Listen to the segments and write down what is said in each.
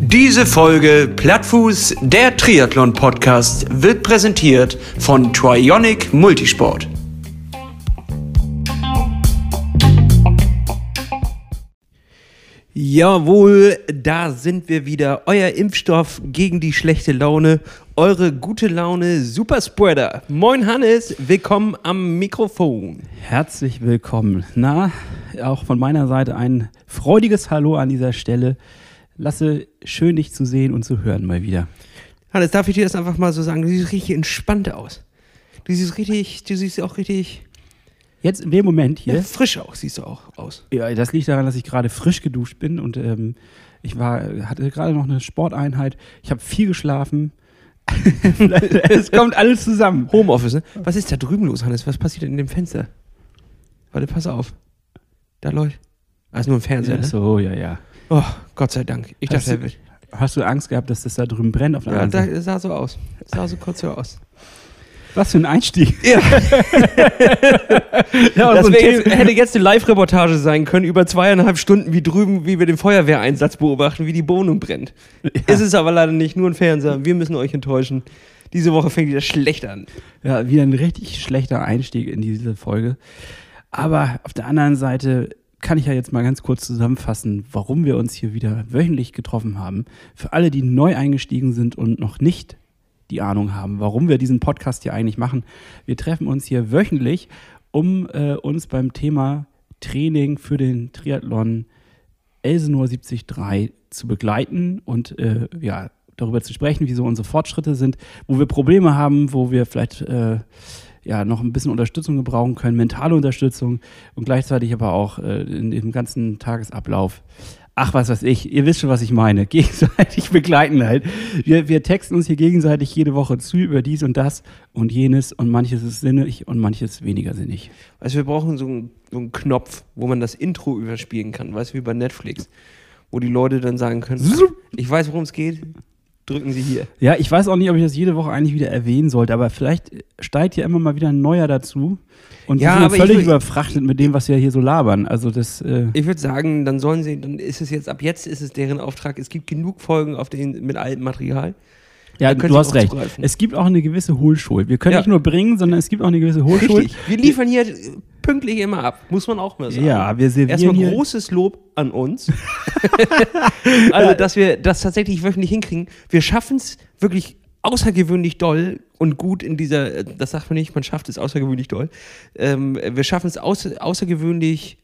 Diese Folge Plattfuß, der Triathlon-Podcast, wird präsentiert von Trionic Multisport. Jawohl, da sind wir wieder. Euer Impfstoff gegen die schlechte Laune. Eure gute Laune Superspreader. Moin Hannes, willkommen am Mikrofon. Herzlich willkommen. Na, auch von meiner Seite ein freudiges Hallo an dieser Stelle. Lasse, schön dich zu sehen und zu hören mal wieder. Hannes, darf ich dir das einfach mal so sagen? Du siehst richtig entspannt aus. Du siehst richtig, du siehst auch richtig Jetzt in dem Moment hier. ja, frisch auch, siehst du auch aus. Ja, das liegt daran, dass ich gerade frisch geduscht bin und ähm, ich war, hatte gerade noch eine Sporteinheit. Ich habe viel geschlafen. es kommt alles zusammen. Homeoffice, ne? Was ist da drüben los, Hannes? Was passiert in dem Fenster? Warte, pass auf. Da läuft. Ah, ist nur ein Fernseher, Ja, ne? so, ja, ja. Oh, Gott sei Dank. Ich Hast dachte, du-. Hast du Angst gehabt, dass das da drüben brennt auf der Ja, da sah so aus. Sah so kurz so aus. Was für ein Einstieg. Ja, Ja, das so jetzt, hätte jetzt eine Live-Reportage sein können über zweieinhalb Stunden, wie drüben, wie wir den Feuerwehreinsatz beobachten, wie die Wohnung brennt. Ist es aber leider nicht, nur ein Fernseher. Wir müssen euch enttäuschen. Diese Woche fängt wieder schlecht an. Ja, wieder ein richtig schlechter Einstieg in diese Folge. Aber auf der anderen Seite kann ich ja jetzt mal ganz kurz zusammenfassen, warum wir uns hier wieder wöchentlich getroffen haben. Für alle, die neu eingestiegen sind und noch nicht die Ahnung haben, warum wir diesen Podcast hier eigentlich machen. Wir treffen uns hier wöchentlich, um äh, uns beim Thema Training für den Triathlon Elsenor 73 zu begleiten und äh, ja, darüber zu sprechen, wie so unsere Fortschritte sind, wo wir Probleme haben, wo wir vielleicht äh, ja, noch ein bisschen Unterstützung gebrauchen können, mentale Unterstützung und gleichzeitig aber auch äh, in dem ganzen Tagesablauf. Ach, was weiß ich, ihr wisst schon, was ich meine. Gegenseitig begleiten halt. Wir, wir texten uns hier gegenseitig jede Woche zu über dies und das und jenes und manches ist sinnig und manches weniger sinnig. Also wir brauchen so einen, so einen Knopf, wo man das Intro überspielen kann, weißt du, wie bei Netflix. Wo die Leute dann sagen können, ich weiß, worum es geht, drücken Sie hier. Ja, ich weiß auch nicht, ob ich das jede Woche eigentlich wieder erwähnen sollte, aber vielleicht steigt ja immer mal wieder ein neuer dazu. Und Ja, wir sind aber völlig will- überfrachtet mit dem, was wir hier so labern. Also das, äh, Ich würde sagen, dann sollen sie, dann ist es jetzt, ab jetzt ist es deren Auftrag, es gibt genug Folgen auf den, mit altem Material. ja, du Sie hast recht. zugreifen. Es gibt auch eine gewisse Hohlschuld. Wir können Ja. nicht nur bringen, sondern es gibt auch eine gewisse Hohlschuld. Richtig. Wir liefern hier pünktlich immer ab, muss man auch mal sagen. Ja, wir servieren Erstmal hier. großes Lob an uns. also, dass wir das tatsächlich wöchentlich hinkriegen. Wir schaffen es wirklich außergewöhnlich doll und gut in dieser, das sagt man nicht, man schafft es außergewöhnlich doll. Ähm, wir schaffen es außer, außergewöhnlich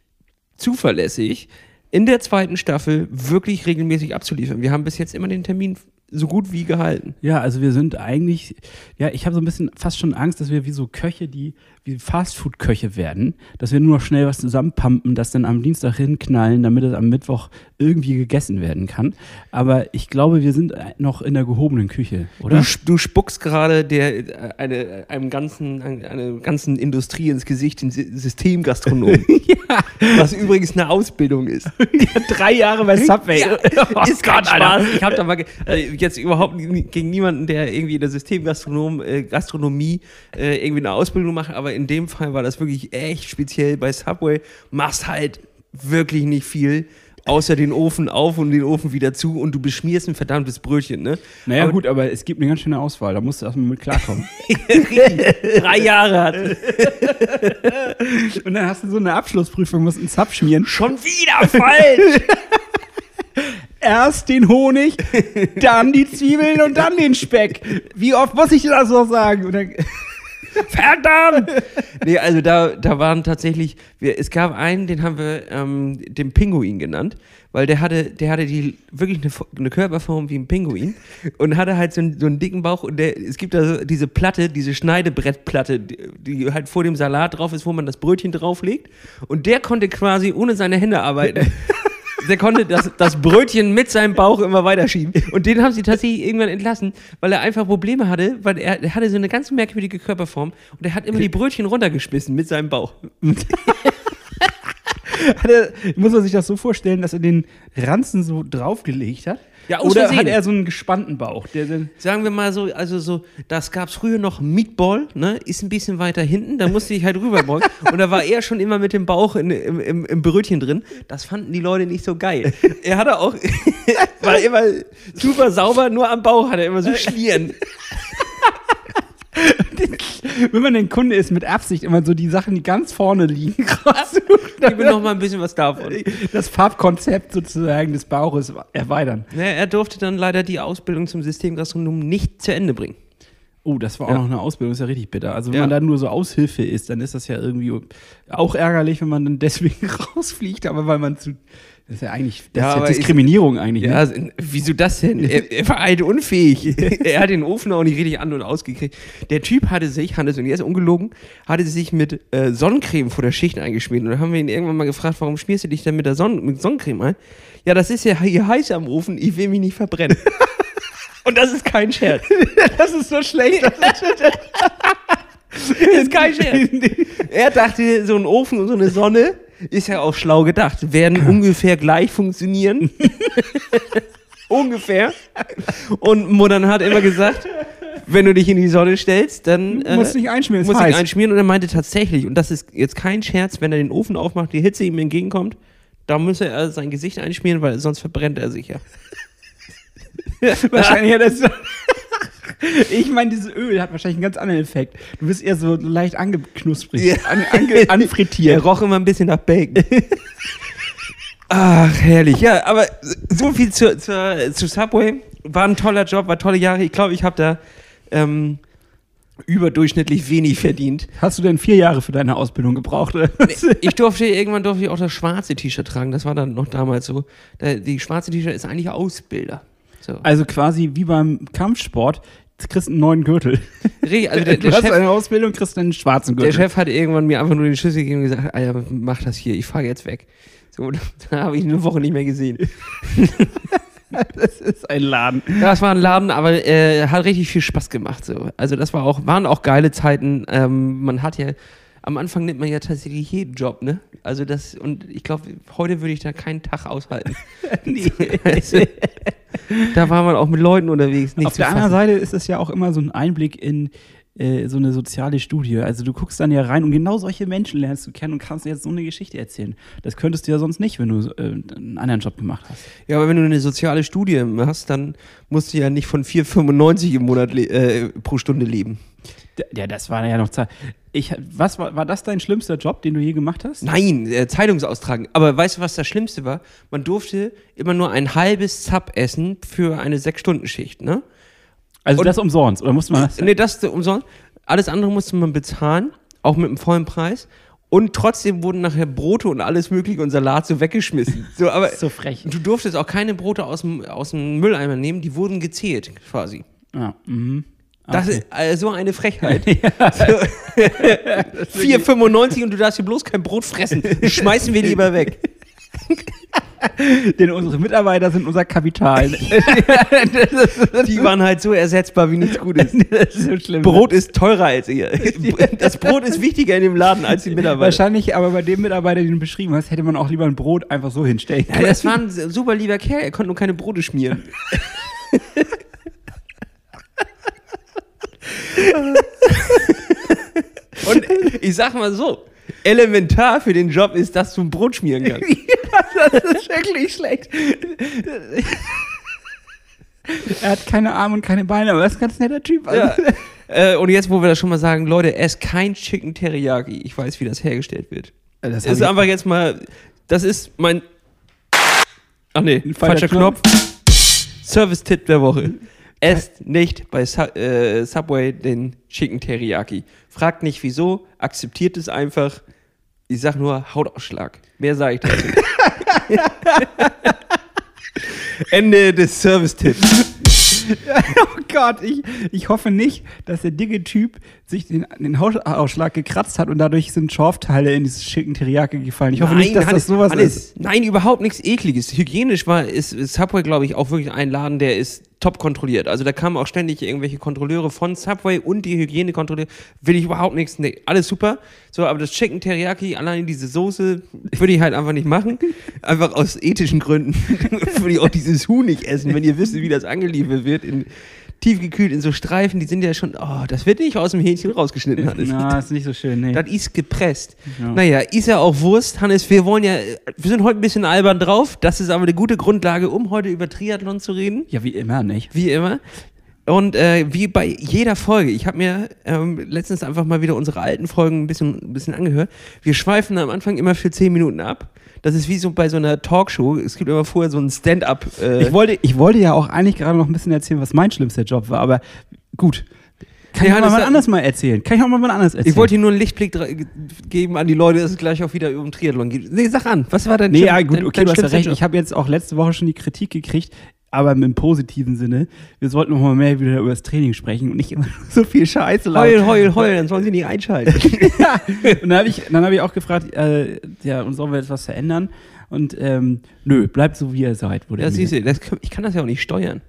zuverlässig in der zweiten Staffel wirklich regelmäßig abzuliefern. Wir haben bis jetzt immer den Termin so gut wie gehalten. Ja, also wir sind eigentlich, ja, ich habe so ein bisschen fast schon Angst, dass wir wie so Köche, die Fastfood-Köche werden, dass wir nur noch schnell was zusammenpumpen, das dann am Dienstag hinknallen, damit es am Mittwoch irgendwie gegessen werden kann. Aber ich glaube, wir sind noch in der gehobenen Küche, oder? Du, du spuckst gerade der, äh, eine, einem ganzen, einer ganzen Industrie ins Gesicht, den Sy- Systemgastronom. Was übrigens eine Ausbildung ist. Drei Jahre bei Subway. Ja, Oh ist Gott, Alter. Spaß. Ich habe da mal äh, jetzt überhaupt gegen niemanden, der irgendwie in der Systemgastronom äh, Gastronomie äh, irgendwie eine Ausbildung macht, aber in dem Fall war das wirklich echt speziell bei Subway. Machst halt wirklich nicht viel. Außer den Ofen auf und den Ofen wieder zu und du beschmierst ein verdammtes Brötchen, ne? Naja, Aber- gut, aber es gibt eine ganz schöne Auswahl. Da musst du erstmal mit klarkommen. Drei Jahre hat. Und dann hast du so eine Abschlussprüfung, musst einen Zap schmieren. Schon wieder falsch! Erst den Honig, dann die Zwiebeln und dann den Speck. Wie oft muss ich das noch sagen? Verdammt! Nee, also da, da waren tatsächlich, wir, es gab einen, den haben wir ähm, den Pinguin genannt, weil der hatte, der hatte die wirklich eine, eine Körperform wie ein Pinguin und hatte halt so einen, so einen dicken Bauch und der, es gibt da so diese Platte, diese Schneidebrettplatte, die, die halt vor dem Salat drauf ist, wo man das Brötchen drauflegt und der konnte quasi ohne seine Hände arbeiten. Der konnte das, das Brötchen mit seinem Bauch immer weiterschieben. Und den haben sie tatsächlich irgendwann entlassen, weil er einfach Probleme hatte, weil er, er hatte so eine ganz merkwürdige Körperform und er hat immer die Brötchen runtergeschmissen mit seinem Bauch. hat er, muss man sich das so vorstellen, dass er den Ranzen so draufgelegt hat Ja, Oder Versehen. hat er so einen gespannten Bauch? Der, der, Sagen wir mal so, also so, das gab's früher noch Meatball, ne? Ist ein bisschen weiter hinten, da musste ich halt rüberbeugen. und da war er schon immer mit dem Bauch in, im, im, im Brötchen drin. Das fanden die Leute nicht so geil. Er hatte auch, war immer super sauber, nur am Bauch hat er immer so Schlieren. wenn man ein Kunde ist, mit Absicht immer so die Sachen, die ganz vorne liegen, raussucht. Gib mir noch mal ein bisschen was davon. das Farbkonzept sozusagen des Bauches erweitern. Ja, er durfte dann leider die Ausbildung zum Systemgastronom nicht zu Ende bringen. Oh, das war auch Ja. noch eine Ausbildung, ist ja richtig bitter. Also wenn Ja. man da nur so Aushilfe ist, dann ist das ja irgendwie auch ärgerlich, wenn man dann deswegen rausfliegt, aber weil man zu. Das ist ja eigentlich das Ja, ist ja Diskriminierung eigentlich. Ja, Ne? wieso das denn? Er, er war halt unfähig. er hat den Ofen auch nicht richtig an- und ausgekriegt. Der Typ hatte sich, Hannes, und jetzt ungelogen, hatte sich mit äh, Sonnencreme vor der Schicht eingeschmiert. Und dann haben wir ihn irgendwann mal gefragt, warum schmierst du dich denn mit, der Sonn mit Sonnencreme ein? Ja, das ist ja hier heiß am Ofen, ich will mich nicht verbrennen. und das ist kein Scherz. Das ist so schlecht. Das ist kein Scherz. Er dachte, so ein Ofen und so eine Sonne ist ja auch schlau gedacht, werden ungefähr gleich funktionieren. ungefähr. Und Modern hat immer gesagt, wenn du dich in die Sonne stellst, dann Du musst nicht einschmieren, musst dich heiß. einschmieren. Und er meinte tatsächlich, und das ist jetzt kein Scherz, wenn er den Ofen aufmacht, die Hitze ihm entgegenkommt, da müsse er sein Gesicht einschmieren, weil sonst verbrennt er sich ja. Wahrscheinlich hat das. Ich meine, dieses Öl hat wahrscheinlich einen ganz anderen Effekt. Du bist eher so leicht angeknusprig, Ja. an, ange, Er anfrittiert. roch immer ein bisschen nach Bacon. Ach, herrlich. Ja, aber so viel zu, zu, zu Subway. War ein toller Job, war tolle Jahre. Ich glaube, ich habe da ähm, überdurchschnittlich wenig verdient. Hast du denn vier Jahre für deine Ausbildung gebraucht? Ich durfte irgendwann durfte ich auch das schwarze T-Shirt tragen. Das war dann noch damals so. Die schwarze T-Shirt ist eigentlich Ausbilder. So. Also quasi wie beim Kampfsport, du kriegst einen neuen Gürtel. Re- Also der, du der, hast Chef, eine Ausbildung, kriegst einen schwarzen der Gürtel. Chef hat irgendwann mir einfach nur den Schlüssel gegeben und gesagt, Alter, mach das hier, ich fahre jetzt weg. So, da habe ich eine Woche nicht mehr gesehen. das ist ein Laden. Ja, es war ein Laden, aber äh, hat richtig viel Spaß gemacht. So. Also das war auch, waren auch geile Zeiten. Ähm, man hat ja, am Anfang nimmt man ja tatsächlich jeden Job, ne? Also das, und ich glaube, heute würde ich da keinen Tag aushalten. also, da war man auch mit Leuten unterwegs. Nicht Auf zu der anderen. Seite ist es ja auch immer so ein Einblick in äh, so eine soziale Studie. Also du guckst dann ja rein und genau solche Menschen lernst du kennen und kannst jetzt so eine Geschichte erzählen. Das könntest du ja sonst nicht, wenn du äh, einen anderen Job gemacht hast. Ja, aber wenn du eine soziale Studie hast, dann musst du ja nicht von 4,95 im Monat äh, pro Stunde leben. Ja, das war ja noch Zeit. Ich, was war, war das dein schlimmster Job, den du je gemacht hast? Nein, äh, Zeitungsaustragen. Aber weißt du, was das Schlimmste war? Man durfte immer nur ein halbes Sub essen für eine 6-Stunden-Schicht, ne? Also Und- das umsonst, oder musste man das? Nee, das umsonst. Alles andere musste man bezahlen, auch mit einem vollen Preis. Und trotzdem wurden nachher Brote und alles mögliche und Salat so weggeschmissen. So, aber So frech. du durftest auch keine Brote aus dem, aus dem Mülleimer nehmen, die wurden gezählt quasi. Ja, mhm. Das Okay. ist äh, so eine Frechheit. So, 4,95 und du darfst hier bloß kein Brot fressen. Schmeißen wir lieber weg. Denn unsere Mitarbeiter sind unser Kapital. Die waren halt so ersetzbar wie nichts Gutes. das ist so schlimm. Brot ist teurer als ihr. Das Brot ist wichtiger in dem Laden als die Mitarbeiter. Wahrscheinlich, aber bei dem Mitarbeiter, den du beschrieben hast, hätte man auch lieber ein Brot einfach so hinstellen Ja, das war ein super lieber Kerl, er konnte nur keine Brote schmieren. Und ich sag mal so, elementar für den Job ist, dass du ein Brot schmieren kannst. das ist wirklich schlecht. er hat keine Arme und keine Beine, aber er ist ein ganz netter Typ. Ja. Äh, und jetzt, wo wir das schon mal sagen, Leute, esst kein Chicken Teriyaki. Ich weiß, wie das hergestellt wird. das Das ist einfach jetzt mal, das ist mein, ach nee, falscher falscher Knopf. Service-Tipp der Woche. Esst nicht bei Su äh, Subway den Chicken Teriyaki. Fragt nicht wieso, akzeptiert es einfach. Ich sag nur Hautausschlag. Mehr sage ich dazu. Ende des Service-Tipps. Oh Gott, ich, ich hoffe nicht, dass der dicke Typ sich den, den Hautausschlag gekratzt hat und dadurch sind Schorfteile in dieses schicken Teriyaki gefallen. Ich hoffe nicht, dass Hannes, das sowas Hannes, ist. Nein, überhaupt nichts Ekliges. Hygienisch war ist, ist Subway, glaube ich, auch wirklich ein Laden, der ist top kontrolliert. Also da kamen auch ständig irgendwelche Kontrolleure von Subway und die Hygienekontrolleure. Will ich überhaupt nichts. Nee, alles super. So, aber das Chicken Teriyaki, allein diese Soße, würde ich halt einfach nicht machen. Einfach aus ethischen Gründen würde ich auch dieses Huhn nicht essen, wenn ihr wisst, wie das angeliefert wird. In, tiefgekühlt in so Streifen, die sind ja schon, oh, das wird nicht aus dem Hähnchen rausgeschnitten, Hannes. Na, ist nicht so schön, nee. Das ist gepresst. Ja. Naja, ist ja auch Wurst, Hannes. Wir wollen ja, wir sind heute ein bisschen albern drauf. Das ist aber eine gute Grundlage, um heute über Triathlon zu reden. Ja, wie immer, nicht? Wie immer. Und äh, wie bei jeder Folge, ich habe mir ähm, letztens einfach mal wieder unsere alten Folgen ein bisschen, ein bisschen angehört. Wir schweifen am Anfang immer für 10 Minuten ab. Das ist wie so bei so einer Talkshow. Es gibt immer vorher so ein Stand-up. Äh, Ich wollte, ich wollte ja auch eigentlich gerade noch ein bisschen erzählen, was mein schlimmster Job war, aber gut. Kann Ja, ich auch mal was anderes mal erzählen? Kann ich auch mal was anderes erzählen? ich wollte hier nur einen Lichtblick geben an die Leute, dass es gleich auch wieder um Triathlon geht. Nee, sag an, was war dein Nee, ja, gut, okay, du hast recht. Ich habe jetzt auch letzte Woche schon die Kritik gekriegt, aber im positiven Sinne. Wir sollten noch mal mehr wieder über das Training sprechen und nicht immer so viel Scheiße Heul, heul, heul, dann sollen sie nicht einschalten. Und dann habe ich, dann hab ich auch gefragt, äh, ja, und sollen wir jetzt was verändern? Und ähm, nö, bleibt so, wie ihr seid. Wurde mir- siehst du, das, ich kann das ja auch nicht steuern.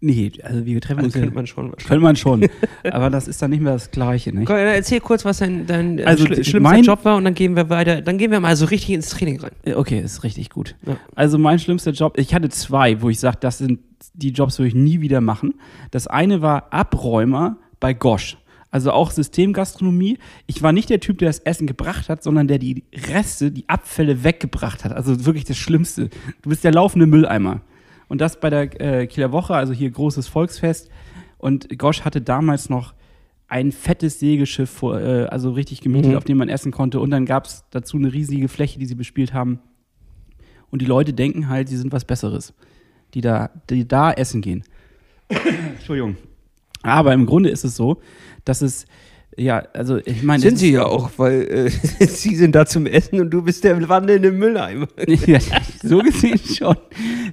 Nee, also wir treffen Also uns ja- könnte man schon. Könnte man schon. aber das ist dann nicht mehr das Gleiche, nicht? Komm, erzähl kurz, was dein, dein Also, schli- schlimmster mein- Job war und dann gehen wir weiter. Dann gehen wir mal so richtig ins Training rein. Okay, ist richtig gut. Ja. Also mein schlimmster Job, ich hatte zwei, wo ich sage, das sind die Jobs, würde ich nie wieder machen. Das eine war Abräumer bei Gosch. Also auch Systemgastronomie. Ich war nicht der Typ, der das Essen gebracht hat, sondern der die Reste, die Abfälle weggebracht hat. Also wirklich das Schlimmste. Du bist der laufende Mülleimer. Und das bei der äh, Kieler Woche, also hier großes Volksfest. Und Gosch hatte damals noch ein fettes Segelschiff, äh, also richtig gemietet, Mhm. auf dem man essen konnte. Und dann gab es dazu eine riesige Fläche, die sie bespielt haben. Und die Leute denken halt, sie sind was Besseres, die da, die da essen gehen. Entschuldigung. Aber im Grunde ist es so, dass es, ja, also ich meine. Sind sie ja auch, weil äh, sie sind da zum Essen und du bist der wandelnde Mülleimer. ja, so gesehen schon.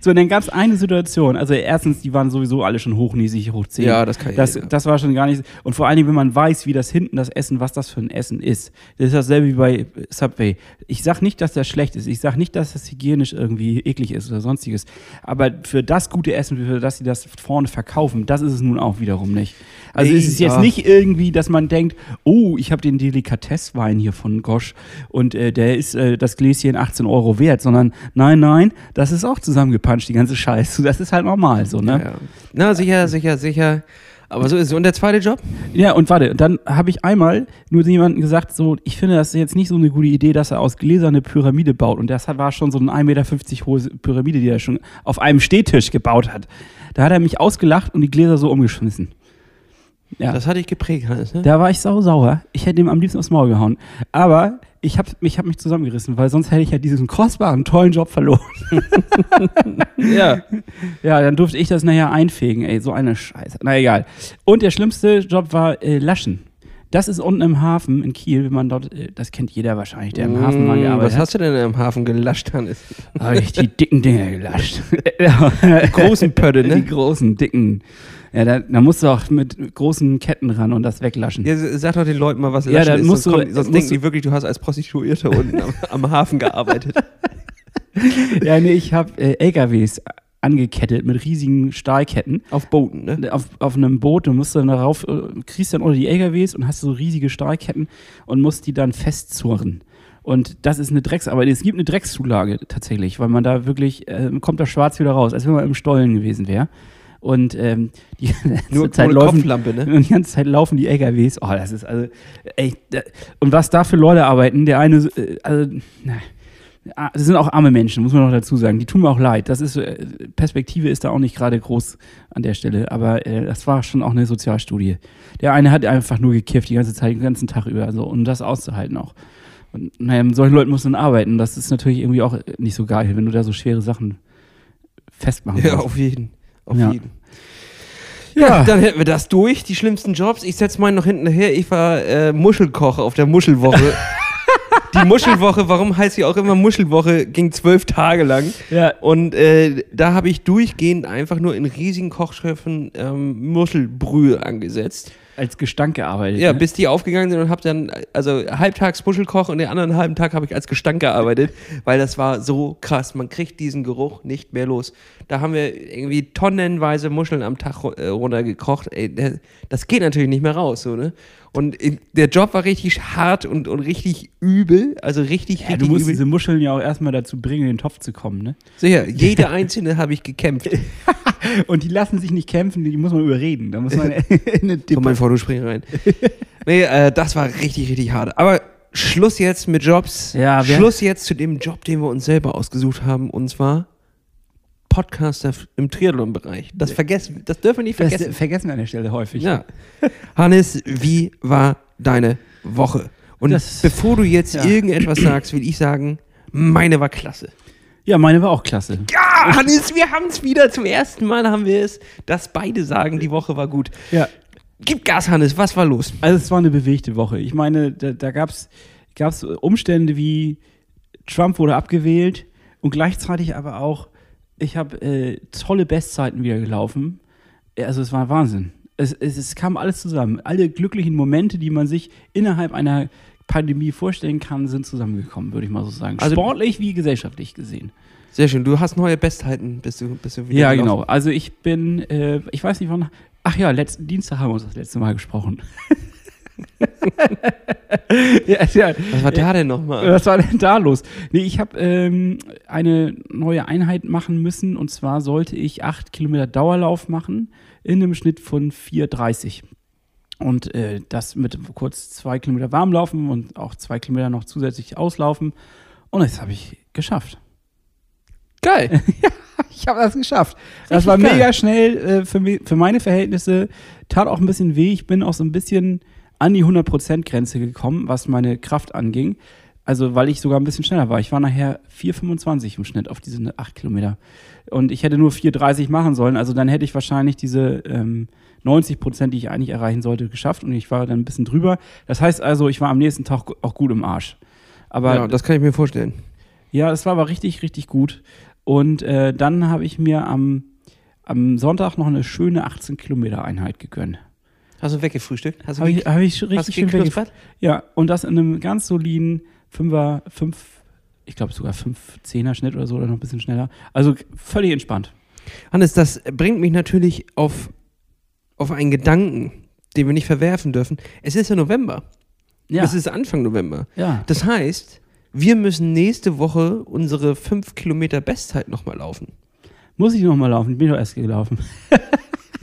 So, und dann gab es eine Situation. Also erstens, die waren sowieso alle schon hochnäsig, hoch 10. Ja, das kann ich das, ja. das war schon gar nicht. Und vor allen Dingen, wenn man weiß, wie das hinten das Essen, was das für ein Essen ist. Das ist dasselbe wie bei Subway. Ich sag nicht, dass das schlecht ist. Ich sag nicht, dass das hygienisch irgendwie eklig ist oder sonstiges. Aber für das gute Essen, für das sie das vorne verkaufen, das ist es nun auch wiederum nicht. Also Nee, es ist jetzt ja. nicht irgendwie, dass man denkt, oh, ich habe den Delikatesswein hier von Gosch und äh, der ist äh, das Gläschen 18 Euro wert, sondern nein, nein, das ist auch zusammengepanscht, die ganze Scheiße. Das ist halt normal so, ne? Ja. Na, sicher, sicher, sicher. Aber so ist es. Und der zweite Job? Ja, und warte, dann habe ich einmal nur jemandem gesagt, so, ich finde das jetzt nicht so eine gute Idee, dass er aus Gläsern eine Pyramide baut. Und das war schon so eine 1,50 Meter hohe Pyramide, die er schon auf einem Stehtisch gebaut hat. Da hat er mich ausgelacht und die Gläser so umgeschmissen. Ja. Das hatte ich geprägt, Hannes. Ne? Da war ich sau sauer. Ich hätte ihm am liebsten aufs Maul gehauen. Aber ich habe ich hab mich zusammengerissen, weil sonst hätte ich ja diesen kostbaren, tollen Job verloren. Ja. Ja, dann durfte ich das nachher einfegen. Ey, so eine Scheiße. Na egal. Und der schlimmste Job war äh, Laschen. Das ist unten im Hafen in Kiel, wenn man dort, äh, das kennt jeder wahrscheinlich, der im Hafen mal Mm, gearbeitet Was hat. hast du denn im Hafen gelascht, Hannes? Habe ich die dicken Dinger gelascht. Großen Pötte, Die ne? großen, dicken. Ja, da, da musst du auch mit großen Ketten ran und das weglaschen. Ja, sag doch den Leuten mal, was Ja, dann musst sonst du- kommen- sonst denken du- die wirklich, du hast als Prostituierte unten am, am Hafen gearbeitet. Ja, nee, ich habe äh, LKWs angekettet mit riesigen Stahlketten. Auf Booten, ne? auf, auf einem Boot, du musst dann darauf, äh, kriegst dann unter die LKWs und hast so riesige Stahlketten und musst die dann festzurren. Und das ist eine Drecksarbeit. Es gibt eine Dreckszulage tatsächlich, weil man da wirklich, äh, kommt da schwarz wieder raus, als wenn man im Stollen gewesen wäre. Und ähm, die ganze Nur Zeit laufen, Kopflampe, ne? und die ganze Zeit laufen die LKWs. Oh, das ist also echt. da- Und was da für Leute arbeiten, der eine, äh, also, na, ah, das sind auch arme Menschen, muss man noch dazu sagen. Die tun mir auch leid. Das ist, äh, Perspektive ist da auch nicht gerade groß an der Stelle, aber äh, das war schon auch eine Sozialstudie. Der eine hat einfach nur gekifft die ganze Zeit, den ganzen Tag über, also, um das auszuhalten auch. Und naja, mit solchen Leuten muss man arbeiten. Das ist natürlich irgendwie auch nicht so geil, wenn du da so schwere Sachen festmachen Ja, musst. auf jeden. Auf Ja. jeden. Ja, dann hätten wir das durch, die schlimmsten Jobs. Ich setze meinen noch hinten her. Ich war äh, Muschelkoch auf der Muschelwoche. die Muschelwoche, warum heißt sie auch immer Muschelwoche, ging zwölf Tage lang. Ja. Und äh, da habe ich durchgehend einfach nur in riesigen Kochschiffen ähm, Muschelbrühe angesetzt. Als Gestank gearbeitet. Ja, ne? bis die aufgegangen sind und habe dann, also halbtags Muschelkoch und den anderen halben Tag habe ich als Gestank gearbeitet, weil das war so krass. Man kriegt diesen Geruch nicht mehr los. Da haben wir irgendwie tonnenweise Muscheln am Tag äh, runtergekocht. Ey, das geht natürlich nicht mehr raus, so, ne? Und der Job war richtig hart und, und richtig übel, also richtig, ja, du richtig musst übel. diese Muscheln ja auch erstmal dazu bringen, in den Topf zu kommen, ne? Sicher, jede einzelne habe ich gekämpft. Und die lassen sich nicht kämpfen, die muss man überreden. Da muss man in eine Komm mal vor, du spring rein. nee, äh, das war richtig, richtig hart. Aber Schluss jetzt mit Jobs. Ja, Schluss jetzt zu dem Job, den wir uns selber ausgesucht haben. Und zwar Podcaster im Triathlon-Bereich. Das vergessen, das dürfen wir nicht Das vergessen. vergessen wir an der Stelle häufig. Ja. Hannes, wie war deine Woche? Und Das- bevor du jetzt ja. irgendetwas sagst, will ich sagen, meine war klasse. Ja, meine war auch klasse. Ja, Hannes, wir haben es wieder. Zum ersten Mal haben wir es, dass beide sagen, die Woche war gut. Ja, Gib Gas, Hannes, was war los? also es war eine bewegte Woche. Ich meine, da, da gab es Umstände wie Trump wurde abgewählt und gleichzeitig aber auch, ich habe äh, tolle Bestzeiten wieder gelaufen. Also es war Wahnsinn. Es, es, es kam alles zusammen. Alle glücklichen Momente, die man sich innerhalb einer Pandemie vorstellen kann, sind zusammengekommen, würde ich mal so sagen. Also- Sportlich wie gesellschaftlich gesehen. Sehr schön. Du hast neue Bestzeiten, bist du, bist du wieder Ja, gelaufen. genau. Also ich bin, äh, ich weiß nicht wann. Ach ja, letzten Dienstag haben wir uns das letzte Mal gesprochen. ja, ja. Was war da denn nochmal? Was war denn da los? Nee, ich habe ähm, eine neue Einheit machen müssen und zwar sollte ich acht Kilometer Dauerlauf machen in einem Schnitt von 4,30. Und äh, das mit kurz zwei Kilometer warm laufen und auch zwei Kilometer noch zusätzlich auslaufen. Und das habe ich geschafft. Geil. Ich habe das geschafft. das Richtig war geil. mega schnell äh, für, für meine Verhältnisse. Tat auch ein bisschen weh. Ich bin auch so ein bisschen an die 100%-Grenze gekommen, was meine Kraft anging. Also, weil ich sogar ein bisschen schneller war. Ich war nachher 4,25 im Schnitt auf diese 8 Kilometer. Und ich hätte nur 4,30 machen sollen. Also, dann hätte ich wahrscheinlich diese ähm, 90 Prozent, die ich eigentlich erreichen sollte, geschafft. Und ich war dann ein bisschen drüber. Das heißt also, ich war am nächsten Tag auch gut im Arsch. Aber ja, das kann ich mir vorstellen. ja, das war aber richtig, richtig gut. Und äh, dann habe ich mir am, am Sonntag noch eine schöne 18 Kilometer Einheit gegönnt. Hast du weggefrühstückt? Hast du Habe ich, hab ich hast richtig du schön Ja, und das in einem ganz soliden 5er, 5, ich glaube sogar 5, 10er Schnitt oder so oder noch ein bisschen schneller. Also völlig entspannt. Hannes, das bringt mich natürlich auf, auf einen Gedanken, den wir nicht verwerfen dürfen. Es ist ja November. Ja, Es ist Anfang November. ja. Das heißt, wir müssen nächste Woche unsere 5 Kilometer Bestzeit nochmal laufen. Muss ich noch mal laufen? Ich bin doch erst gelaufen.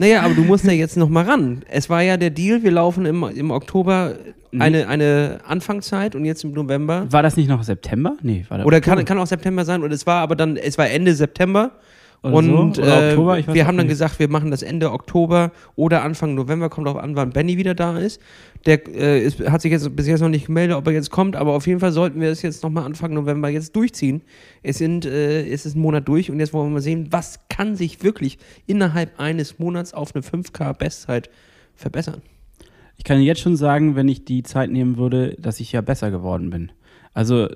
Naja, aber du musst ja jetzt nochmal ran. Es war ja der Deal, wir laufen im, im Oktober eine, eine Anfangszeit und jetzt im November. War das nicht noch September? Nee, war der Oder kann, kann auch September sein. Und es war aber dann, es war Ende September. Oder und so? Oder äh, Oktober, ich weiß wir haben dann nicht. gesagt, wir machen das Ende Oktober oder Anfang November, kommt auch an, wann Benny wieder da ist. Der äh, ist, hat sich jetzt bis jetzt noch nicht gemeldet, ob er jetzt kommt, aber auf jeden Fall sollten wir es jetzt nochmal Anfang November jetzt durchziehen. Es, sind, äh, es ist ein Monat durch und jetzt wollen wir mal sehen, was kann sich wirklich innerhalb eines Monats auf eine 5K Bestzeit verbessern. Ich kann jetzt schon sagen, wenn ich die Zeit nehmen würde, dass ich ja besser geworden bin. Also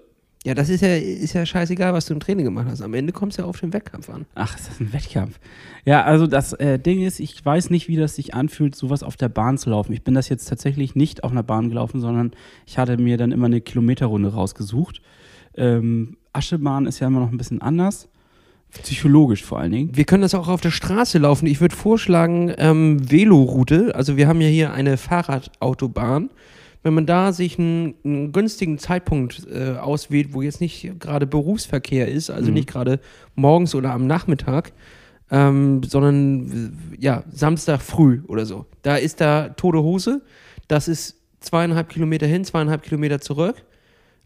Ja, das ist ja, ist ja scheißegal, was du im Training gemacht hast. Am Ende kommt es ja auf den Wettkampf an. Ach, ist das ein Wettkampf? Ja, also das äh, Ding ist, ich weiß nicht, wie das sich anfühlt, sowas auf der Bahn zu laufen. Ich bin das jetzt tatsächlich nicht auf einer Bahn gelaufen, sondern ich hatte mir dann immer eine Kilometerrunde rausgesucht. Ähm, Aschebahn ist ja immer noch ein bisschen anders. Psychologisch vor allen Dingen. Wir können das auch auf der Straße laufen. Ich würde vorschlagen, ähm, Veloroute. Also wir haben ja hier eine Fahrradautobahn. Wenn man da sich einen, einen günstigen Zeitpunkt äh, auswählt, wo jetzt nicht gerade Berufsverkehr ist, also Mhm. nicht gerade morgens oder am Nachmittag, ähm, sondern äh, ja, Samstag früh oder so. Da ist da tote Hose. Das ist zweieinhalb Kilometer hin, zweieinhalb Kilometer zurück.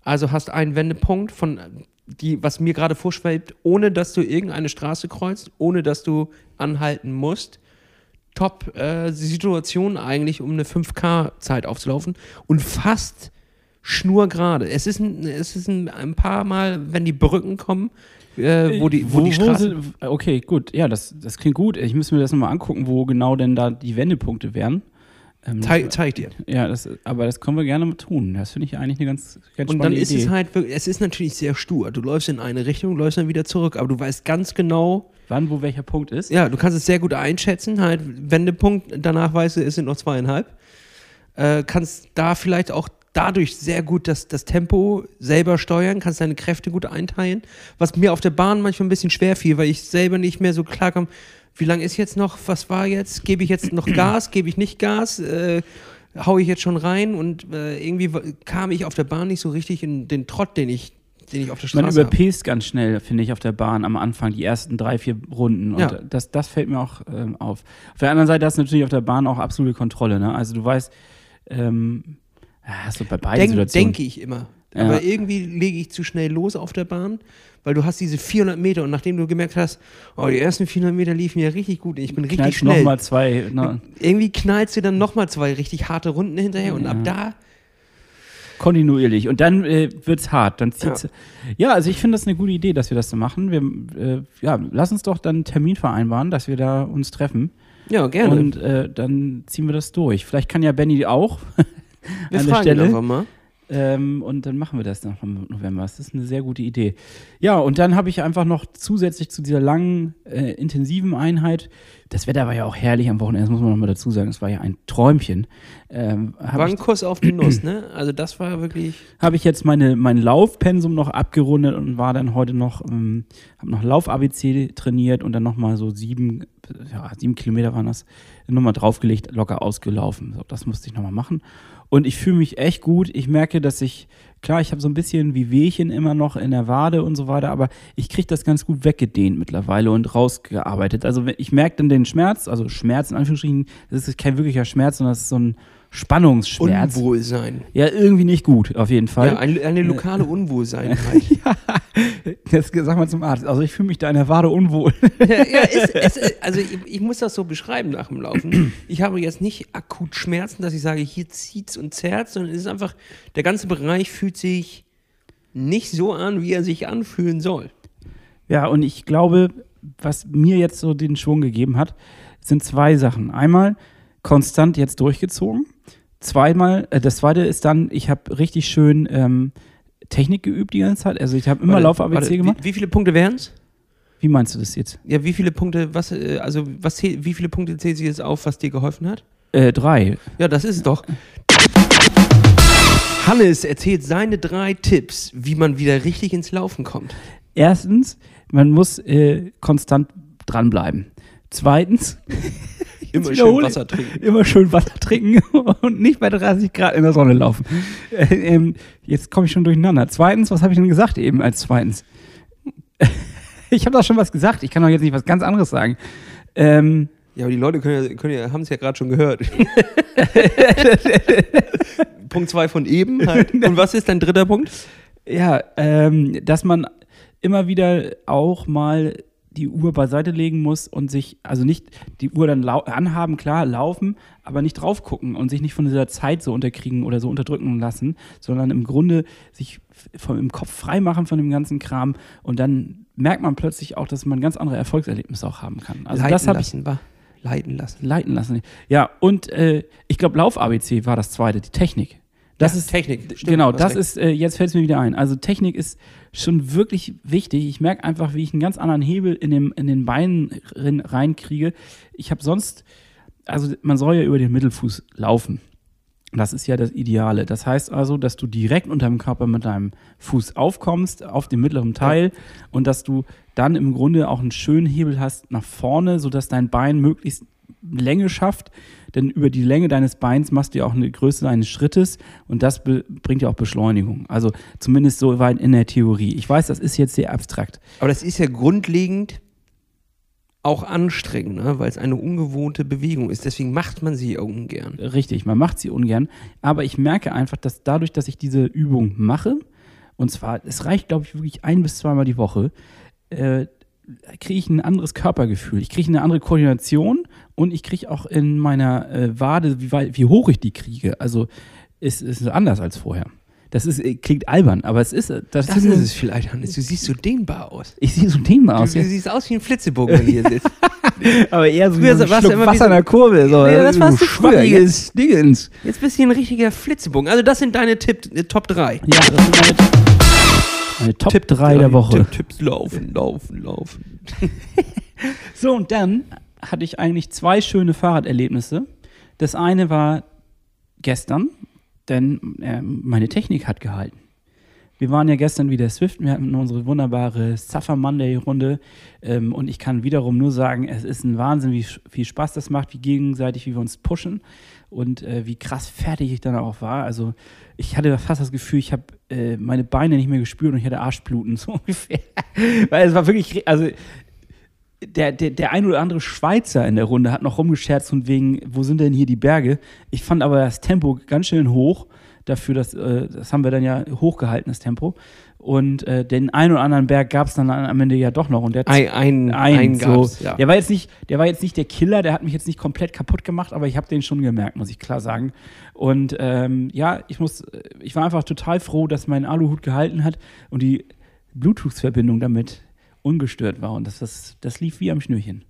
Also hast einen Wendepunkt von die, was mir gerade vorschwebt, ohne dass du irgendeine Straße kreuzt, ohne dass du anhalten musst. Top äh, Situation eigentlich, um eine 5K-Zeit aufzulaufen und fast schnurgerade. Es ist ein, es ist ein, ein paar Mal, wenn die Brücken kommen, äh, wo die, wo, die Straße. sind- okay, gut. Ja, das, das klingt gut. Ich muss mir das nochmal angucken, wo genau denn da die Wendepunkte wären. Ähm, Zeig, zeig dir. ja, das, aber das können wir gerne mal tun. Das finde ich eigentlich eine ganz, ganz Und dann ist Idee. es halt wirklich, es ist natürlich sehr stur. Du läufst in eine Richtung, läufst dann wieder zurück, aber du weißt ganz genau, Wann, wo welcher Punkt ist? Ja, du kannst es sehr gut einschätzen. Halt, Wendepunkt, danach weißt du, es sind noch zweieinhalb. äh, kannst da vielleicht auch dadurch sehr gut das, das Tempo selber steuern, kannst deine Kräfte gut einteilen, was mir auf der Bahn manchmal ein bisschen schwer fiel, weil ich selber nicht mehr so klar kam, wie lange ist jetzt noch, was war jetzt, gebe ich jetzt noch Gas, gebe ich nicht Gas, äh, hau ich jetzt schon rein und äh, irgendwie kam ich auf der Bahn nicht so richtig in den Trott, den ich, den ich auf der Man Straße habe. überpaced ganz schnell, finde ich, auf der Bahn am Anfang, die ersten drei, vier Runden. Und Ja. das, das fällt mir auch ähm, auf. Auf der anderen Seite hast du natürlich auf der Bahn auch absolute Kontrolle. Ne? Also du weißt, ähm, ja, hast du bei beiden Denk, Situationen. denke ich immer. Ja. Aber irgendwie lege ich zu schnell los auf der Bahn, weil du hast diese 400 Meter und nachdem du gemerkt hast, oh, die ersten 400 Meter liefen ja richtig gut, ich bin richtig schnell. noch mal zwei. Ne? Irgendwie knallst du dann nochmal zwei richtig harte Runden hinterher und ab da, Kontinuierlich. Und dann äh, wird's hart. Dann zieht's. Ja, also ich finde das eine gute Idee, dass wir das so machen. Wir, äh, ja, lass uns doch dann einen Termin vereinbaren, dass wir da uns treffen. ja, gerne. Und äh, dann ziehen wir das durch. Vielleicht kann ja Benny auch Wir an der fragen Stelle. einfach mal. Ähm, und dann machen wir das noch im November. Das ist eine sehr gute Idee. Ja, und dann habe ich einfach noch zusätzlich zu dieser langen, äh, intensiven Einheit, das Wetter war ja auch herrlich am Wochenende, das muss man noch mal dazu sagen, es war ja ein Träumchen. Ähm, War habe ein Kuss auf die Nuss, ne? Also das war wirklich, hab ich jetzt meine, mein Laufpensum noch abgerundet und war dann heute noch, ähm, habe noch Lauf-ABC trainiert und dann nochmal so sieben, ja, sieben Kilometer waren das, nochmal draufgelegt, locker ausgelaufen. So, das musste ich nochmal machen. Und ich fühle mich echt gut. Ich merke, dass ich, klar, ich habe so ein bisschen wie Wehchen immer noch in der Wade und so weiter, aber ich kriege das ganz gut weggedehnt mittlerweile und rausgearbeitet. Also ich merke dann den Schmerz, also Schmerz in Anführungsstrichen, das ist kein wirklicher Schmerz, sondern das ist so ein Spannungsschmerz. Unwohlsein. Ja, irgendwie nicht gut, auf jeden Fall. Ja, eine, eine lokale Unwohlseinheit. Das sag mal zum Arzt. Also ich fühle mich da in der Wade unwohl. ja, ja, es, es, also ich, ich muss das so beschreiben nach dem Laufen. Ich habe jetzt nicht akut Schmerzen, dass ich sage, hier zieht's und zerrt, sondern es ist einfach, der ganze Bereich fühlt sich nicht so an, wie er sich anfühlen soll. Ja, und ich glaube, was mir jetzt so den Schwung gegeben hat, sind zwei Sachen. Einmal konstant jetzt durchgezogen. Zweimal, äh, das zweite ist dann, ich habe richtig schön ähm, Technik geübt die ganze Zeit. Also ich habe immer Warte, Lauf-ABC warte, gemacht. Wie, wie viele Punkte wären's? Wie meinst du das jetzt? Ja, wie viele Punkte, was, äh, also was, wie viele Punkte zählt sich jetzt auf, was dir geholfen hat? Äh, drei. Ja, das ist es doch. Hannes erzählt seine drei Tipps, wie man wieder richtig ins Laufen kommt. Erstens, man muss äh, konstant dranbleiben. Zweitens, Immer schön Wasser trinken. immer schön Wasser trinken und nicht bei 30 Grad in der Sonne laufen. Äh, ähm, jetzt komme ich schon durcheinander. Zweitens, was habe ich denn gesagt eben als zweitens? ich habe doch schon was gesagt. Ich kann doch jetzt nicht was ganz anderes sagen. Ähm, Ja, aber die Leute können ja, können ja, haben es ja gerade schon gehört. Punkt zwei von eben halt. Und was ist dein dritter Punkt? ja, ähm, dass man immer wieder auch mal die Uhr beiseite legen muss und sich, also nicht die Uhr dann anhaben, klar, laufen, aber nicht drauf gucken und sich nicht von dieser Zeit so unterkriegen oder so unterdrücken lassen, sondern im Grunde sich vom, im Kopf frei machen von dem ganzen Kram und dann merkt man plötzlich auch, dass man ganz andere Erfolgserlebnisse auch haben kann. Also Leiten das habe ich lassen, war. Leiten lassen. leiten lassen. Ja, und äh, ich glaube, Lauf-ABC war das zweite, die Technik. Das Ja, ist Technik, stimmt, genau, das ist, äh, jetzt fällt es mir wieder ein. Also Technik ist schon wirklich wichtig. Ich merke einfach, wie ich einen ganz anderen Hebel in, dem, in den Beinen rein- reinkriege. Ich habe sonst, also man soll ja über den Mittelfuß laufen. Das ist ja das Ideale. Das heißt also, dass du direkt unter dem Körper mit deinem Fuß aufkommst, auf dem mittleren Teil, und dass du dann im Grunde auch einen schönen Hebel hast nach vorne, sodass dein Bein möglichst Länge schafft. Denn über die Länge deines Beins machst du ja auch eine Größe deines Schrittes und das bringt ja auch Beschleunigung. Also zumindest so weit in der Theorie. Ich weiß, das ist jetzt sehr abstrakt. Aber das ist ja grundlegend auch anstrengend, ne? weil es eine ungewohnte Bewegung ist. Deswegen macht man sie ja ungern. Richtig, man macht sie ungern. Aber ich merke einfach, dass dadurch, dass ich diese Übung mache, und zwar, es reicht, glaube ich, wirklich ein bis zweimal die Woche, äh, kriege ich ein anderes Körpergefühl. Ich kriege eine andere Koordination und ich kriege auch in meiner äh, Wade, wie, weit, wie hoch ich die kriege. Also es ist anders als vorher. Das ist, äh, klingt albern, aber es ist, äh, das, Das ist es Hannes. Du siehst so dehnbar aus. Ich sehe so dehnbar Du, aus. du Ja. siehst aus wie ein Flitzebogen, wenn du hier sitzt. Aber eher so Früher wie ein warst du immer Wasser so- in der Kurve. So. Nee, das so warst du früher. schwammiges Dingens. Jetzt bist du ein richtiger Flitzebogen. Also das sind deine Tipp, äh, Top 3. Ja, das sind meine, meine Top 3 der Woche. Tipps laufen, laufen, laufen. So, und dann hatte ich eigentlich zwei schöne Fahrraderlebnisse. Das eine war gestern, denn äh, meine Technik hat gehalten. Wir waren ja gestern wieder Swift, wir hatten unsere wunderbare Suffer Monday-Runde ähm, und ich kann wiederum nur sagen, es ist ein Wahnsinn, wie viel Spaß das macht, wie gegenseitig, wie wir uns pushen und äh, wie krass fertig ich dann auch war. Also ich hatte fast das Gefühl, ich habe äh, meine Beine nicht mehr gespürt und ich hatte Arschbluten, so ungefähr. Weil es war wirklich, also der, der, der ein oder andere Schweizer in der Runde hat noch rumgescherzt und wegen, wo sind denn hier die Berge? Ich fand aber das Tempo ganz schön hoch dafür, dass, äh, das haben wir dann ja hochgehalten, das Tempo. Und äh, den einen oder anderen Berg gab es dann am Ende ja doch noch. Und der ein, ein, ein, so, ja. Der war jetzt nicht, der war jetzt nicht der Killer, der hat mich jetzt nicht komplett kaputt gemacht, aber ich habe den schon gemerkt, muss ich klar sagen. Und ähm, ja, ich muss, ich war einfach total froh, dass mein Aluhut gehalten hat und die Bluetooth-Verbindung damit ungestört war. Und das, das, das lief wie am Schnürchen.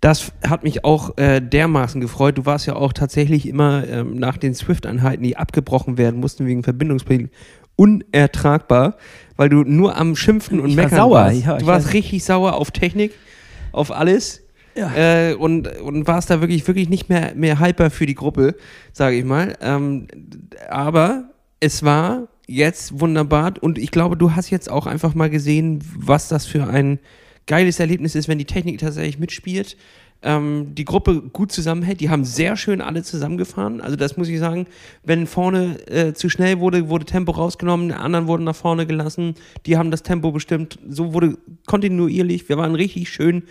Das hat mich auch äh, dermaßen gefreut. Du warst ja auch tatsächlich immer ähm, nach den Swift-Einheiten, die abgebrochen werden mussten wegen Verbindungsproblemen, unertragbar, weil du nur am Schimpfen und ich Meckern war sauer. warst. Ja, du warst richtig sauer auf Technik, auf alles. Ja. Äh, und, und warst da wirklich, wirklich nicht mehr, mehr hyper für die Gruppe, sage ich mal. Ähm, aber es war jetzt wunderbar und ich glaube, du hast jetzt auch einfach mal gesehen, was das für ein geiles Erlebnis ist, wenn die Technik tatsächlich mitspielt. Ähm, die Gruppe gut zusammenhält. Die haben sehr schön alle zusammengefahren. Also das muss ich sagen, wenn vorne äh, zu schnell wurde, wurde Tempo rausgenommen, die anderen wurden nach vorne gelassen. Die haben das Tempo bestimmt. So wurde kontinuierlich. Wir waren richtig schön.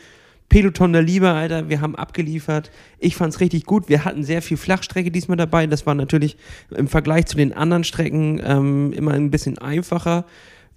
Peloton der Liebe, Alter. Wir haben abgeliefert. Ich fand's richtig gut. Wir hatten sehr viel Flachstrecke diesmal dabei. Das war natürlich im Vergleich zu den anderen Strecken ähm, immer ein bisschen einfacher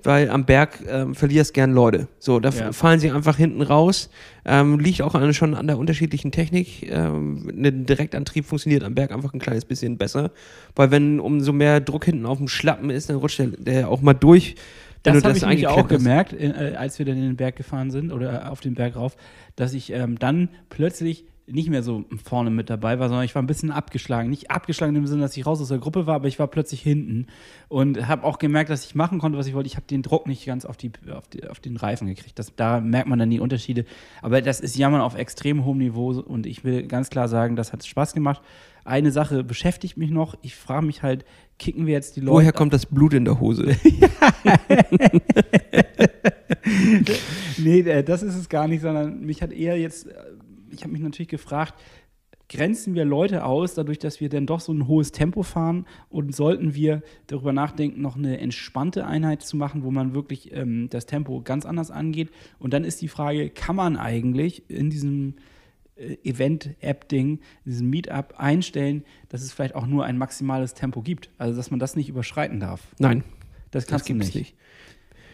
weil am Berg ähm, verlierst gern Leute. So, da Ja. fallen sie einfach hinten raus. Ähm, liegt auch an, schon an der unterschiedlichen Technik. Ähm, ein Direktantrieb funktioniert am Berg einfach ein kleines bisschen besser, weil wenn umso mehr Druck hinten auf dem Schlappen ist, dann rutscht der, der auch mal durch. Das habe ich nämlich auch gemerkt, äh, als wir dann in den Berg gefahren sind oder auf den Berg rauf, dass ich ähm, dann plötzlich nicht mehr so vorne mit dabei war, sondern ich war ein bisschen abgeschlagen. Nicht abgeschlagen im Sinne, dass ich raus aus der Gruppe war, aber ich war plötzlich hinten und habe auch gemerkt, dass ich machen konnte, was ich wollte. Ich habe den Druck nicht ganz auf, die, auf, die, auf den Reifen gekriegt. Das, da merkt man dann die Unterschiede. Aber das ist Jammern auf extrem hohem Niveau und ich will ganz klar sagen, das hat Spaß gemacht. Eine Sache beschäftigt mich noch. Ich frage mich halt, kicken wir jetzt die Leute Woher kommt das Blut in der Hose? nee, äh, das ist es gar nicht, sondern mich hat eher jetzt, äh, ich habe mich natürlich gefragt, grenzen wir Leute aus, dadurch, dass wir dann doch so ein hohes Tempo fahren und sollten wir darüber nachdenken, noch eine entspannte Einheit zu machen, wo man wirklich ähm, das Tempo ganz anders angeht. Und dann ist die Frage, kann man eigentlich in diesem Event-App-Ding, diesem Meetup einstellen, dass es vielleicht auch nur ein maximales Tempo gibt? Also, dass man das nicht überschreiten darf. Nein, Das das kannst du gibt's nicht. nicht.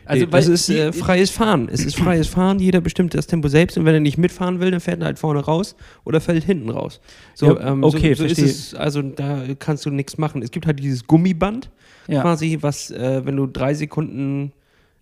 Also, Also, das ist äh, freies Fahren. Es ist freies Fahren. Jeder bestimmt das Tempo selbst. Und wenn er nicht mitfahren will, dann fährt er halt vorne raus oder fällt hinten raus. So, Ja, ähm, okay, so, so ist es. Also da kannst du nichts machen. Es gibt halt dieses Gummiband Ja. quasi, was, äh, wenn du drei Sekunden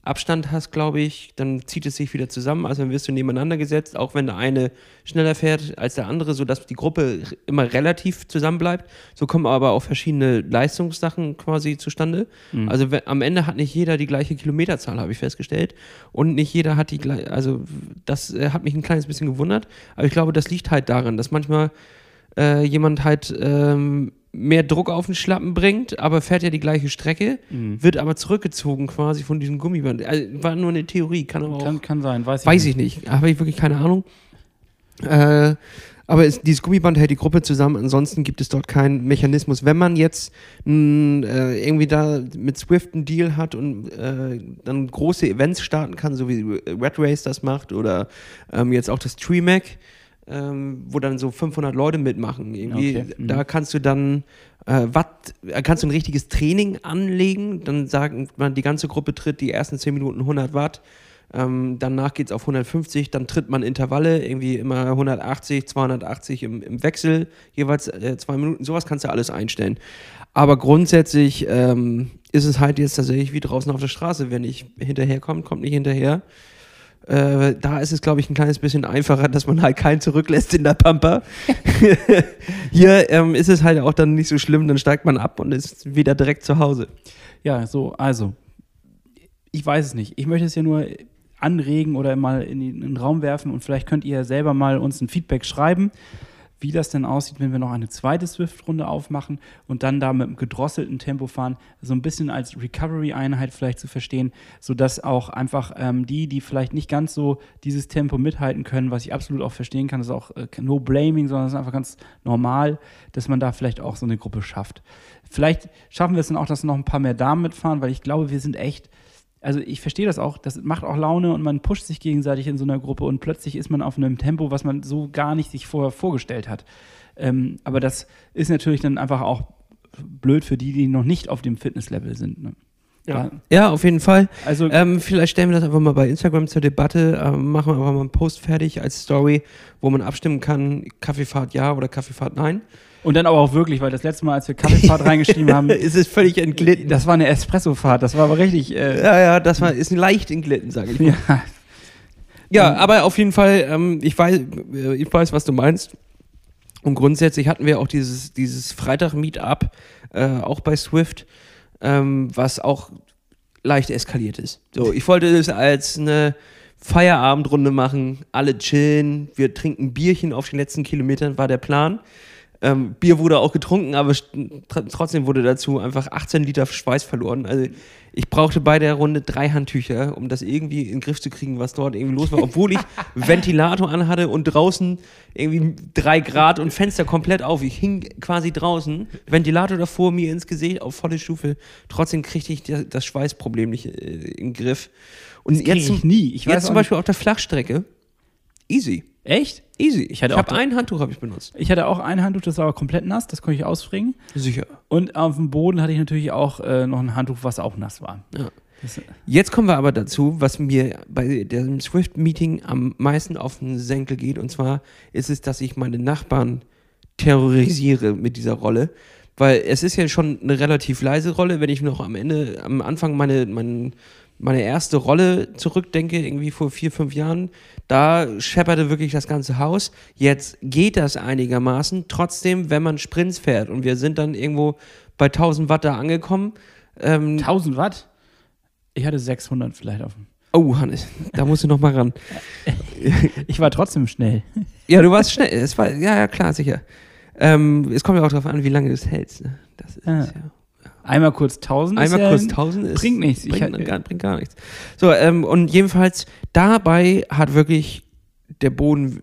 Abstand hast, glaube ich, dann zieht es sich wieder zusammen. Also dann wirst du nebeneinander gesetzt, auch wenn der eine schneller fährt als der andere, sodass die Gruppe immer relativ zusammen bleibt. So kommen aber auch verschiedene Leistungssachen quasi zustande. Mhm. Also am Ende hat nicht jeder die gleiche Kilometerzahl, habe ich festgestellt. Und nicht jeder hat die gleiche, also das äh, hat mich ein kleines bisschen gewundert. Aber ich glaube, das liegt halt daran, dass manchmal äh, jemand halt ähm, mehr Druck auf den Schlappen bringt, aber fährt ja die gleiche Strecke, Mhm. wird aber zurückgezogen quasi von diesem Gummiband. Also, war nur eine Theorie, kann aber auch. Kann, sein, weiß ich weiß nicht. ich nicht, habe ich wirklich keine Ahnung. Äh, aber es, dieses Gummiband hält die Gruppe zusammen, ansonsten gibt es dort keinen Mechanismus. Wenn man jetzt mh, äh, irgendwie da mit Swift einen Deal hat und äh, dann große Events starten kann, so wie Red Race das macht oder ähm, jetzt auch das TreeMac, ähm, wo dann so 500 Leute mitmachen. Irgendwie, Okay, mhm. Da kannst du dann äh, Watt, äh, kannst du ein richtiges Training anlegen, dann sagen man, die ganze Gruppe tritt die ersten 10 Minuten 100 Watt. Ähm, danach geht es auf 150, dann tritt man Intervalle, irgendwie immer 180, 280 im, im Wechsel, jeweils äh, zwei Minuten. Sowas kannst du alles einstellen. Aber grundsätzlich ähm, ist es halt jetzt tatsächlich wie draußen auf der Straße. Wenn nicht hinterherkommt, kommt nicht hinterher. Äh, da ist es, glaube ich, ein kleines bisschen einfacher, dass man halt keinen zurücklässt in der Pampa. Hier ähm, ist es halt auch dann nicht so schlimm, dann steigt man ab und ist wieder direkt zu Hause. Ja, so, also. Ich weiß es nicht. Ich möchte es ja nur anregen oder mal in den, in den Raum werfen und vielleicht könnt ihr selber mal uns ein Feedback schreiben. Wie das denn aussieht, wenn wir noch eine zweite Swift-Runde aufmachen und dann da mit einem gedrosselten Tempo fahren, so ein bisschen als Recovery-Einheit vielleicht zu verstehen, sodass auch einfach ähm, die, die vielleicht nicht ganz so dieses Tempo mithalten können, was ich absolut auch verstehen kann, das ist auch äh, no blaming, sondern es ist einfach ganz normal, dass man da vielleicht auch so eine Gruppe schafft. Vielleicht schaffen wir es dann auch, dass noch ein paar mehr Damen mitfahren, weil ich glaube, wir sind echt also ich verstehe das auch, das macht auch Laune und man pusht sich gegenseitig in so einer Gruppe und plötzlich ist man auf einem Tempo, was man so gar nicht sich vorher vorgestellt hat. Ähm, aber das ist natürlich dann einfach auch blöd für die, die noch nicht auf dem Fitnesslevel sind. Ne? Ja. ja, auf jeden Fall. Also Ähm, vielleicht stellen wir das einfach mal bei Instagram zur Debatte, ähm, machen wir einfach mal einen Post fertig als Story, wo man abstimmen kann, Kaffeefahrt ja oder Kaffeefahrt nein. Und dann aber auch wirklich, weil das letzte Mal, als wir Kaffeefahrt reingeschrieben haben, ist es völlig entglitten. das war eine Espressofahrt, das war aber richtig. Äh, ja, ja, das war, ist leicht entglitten, sage ich mal. ja. Ja, aber auf jeden Fall, ähm, ich, weiß, äh, ich weiß, was du meinst. Und grundsätzlich hatten wir auch dieses, dieses Freitag-Meetup, äh, auch bei Swift, ähm, was auch leicht eskaliert ist. So, ich wollte es als eine Feierabendrunde machen, alle chillen, wir trinken Bierchen auf den letzten Kilometern, war der Plan. Ähm, Bier wurde auch getrunken, aber trotzdem wurde dazu einfach 18 Liter Schweiß verloren. Also ich brauchte bei der Runde drei Handtücher, um das irgendwie in den Griff zu kriegen, was dort irgendwie los war. Obwohl ich Ventilator anhatte und draußen irgendwie drei Grad und Fenster komplett auf. Ich hing quasi draußen, Ventilator davor mir ins Gesicht auf volle Stufe. Trotzdem kriegte ich das das Schweißproblem nicht äh, in den Griff. Und krieg jetzt, ich nie. Ich weiß jetzt zum Beispiel auf der Flachstrecke, easy. Echt? Easy. Ich, hatte ich auch habe ein Handtuch habe ich benutzt. Ich hatte auch ein Handtuch, das war aber komplett nass, das konnte ich ausfringen. Sicher. Und auf dem Boden hatte ich natürlich auch äh, noch ein Handtuch, was auch nass war. Ja. Das, Jetzt kommen wir aber dazu, was mir bei dem Swift-Meeting am meisten auf den Senkel geht. Und zwar ist es, dass ich meine Nachbarn terrorisiere mit dieser Rolle. Weil es ist ja schon eine relativ leise Rolle, wenn ich noch am Ende, am Anfang meine, mein, meine erste Rolle zurückdenke, irgendwie vor vier, fünf Jahren, da schepperte wirklich das ganze Haus. Jetzt geht das einigermaßen. Trotzdem, wenn man Sprints fährt und wir sind dann irgendwo bei 1000 Watt da angekommen, ähm, 1000 Watt? Ich hatte 600 vielleicht auf dem. Oh, Hannes, da musst du noch mal ran. Ich war trotzdem schnell. Ja, du warst schnell. Es war, ja, ja, klar, sicher. Ähm, es kommt ja auch darauf an, wie lange du es hältst. Ne? Das ist Ja. ja. Einmal kurz 1000 Einmal ist ja, kurz 1000 ist, bringt nichts. Ich Bringt, hatte- gar, bringt gar nichts. So, ähm, und jedenfalls dabei hat wirklich der Boden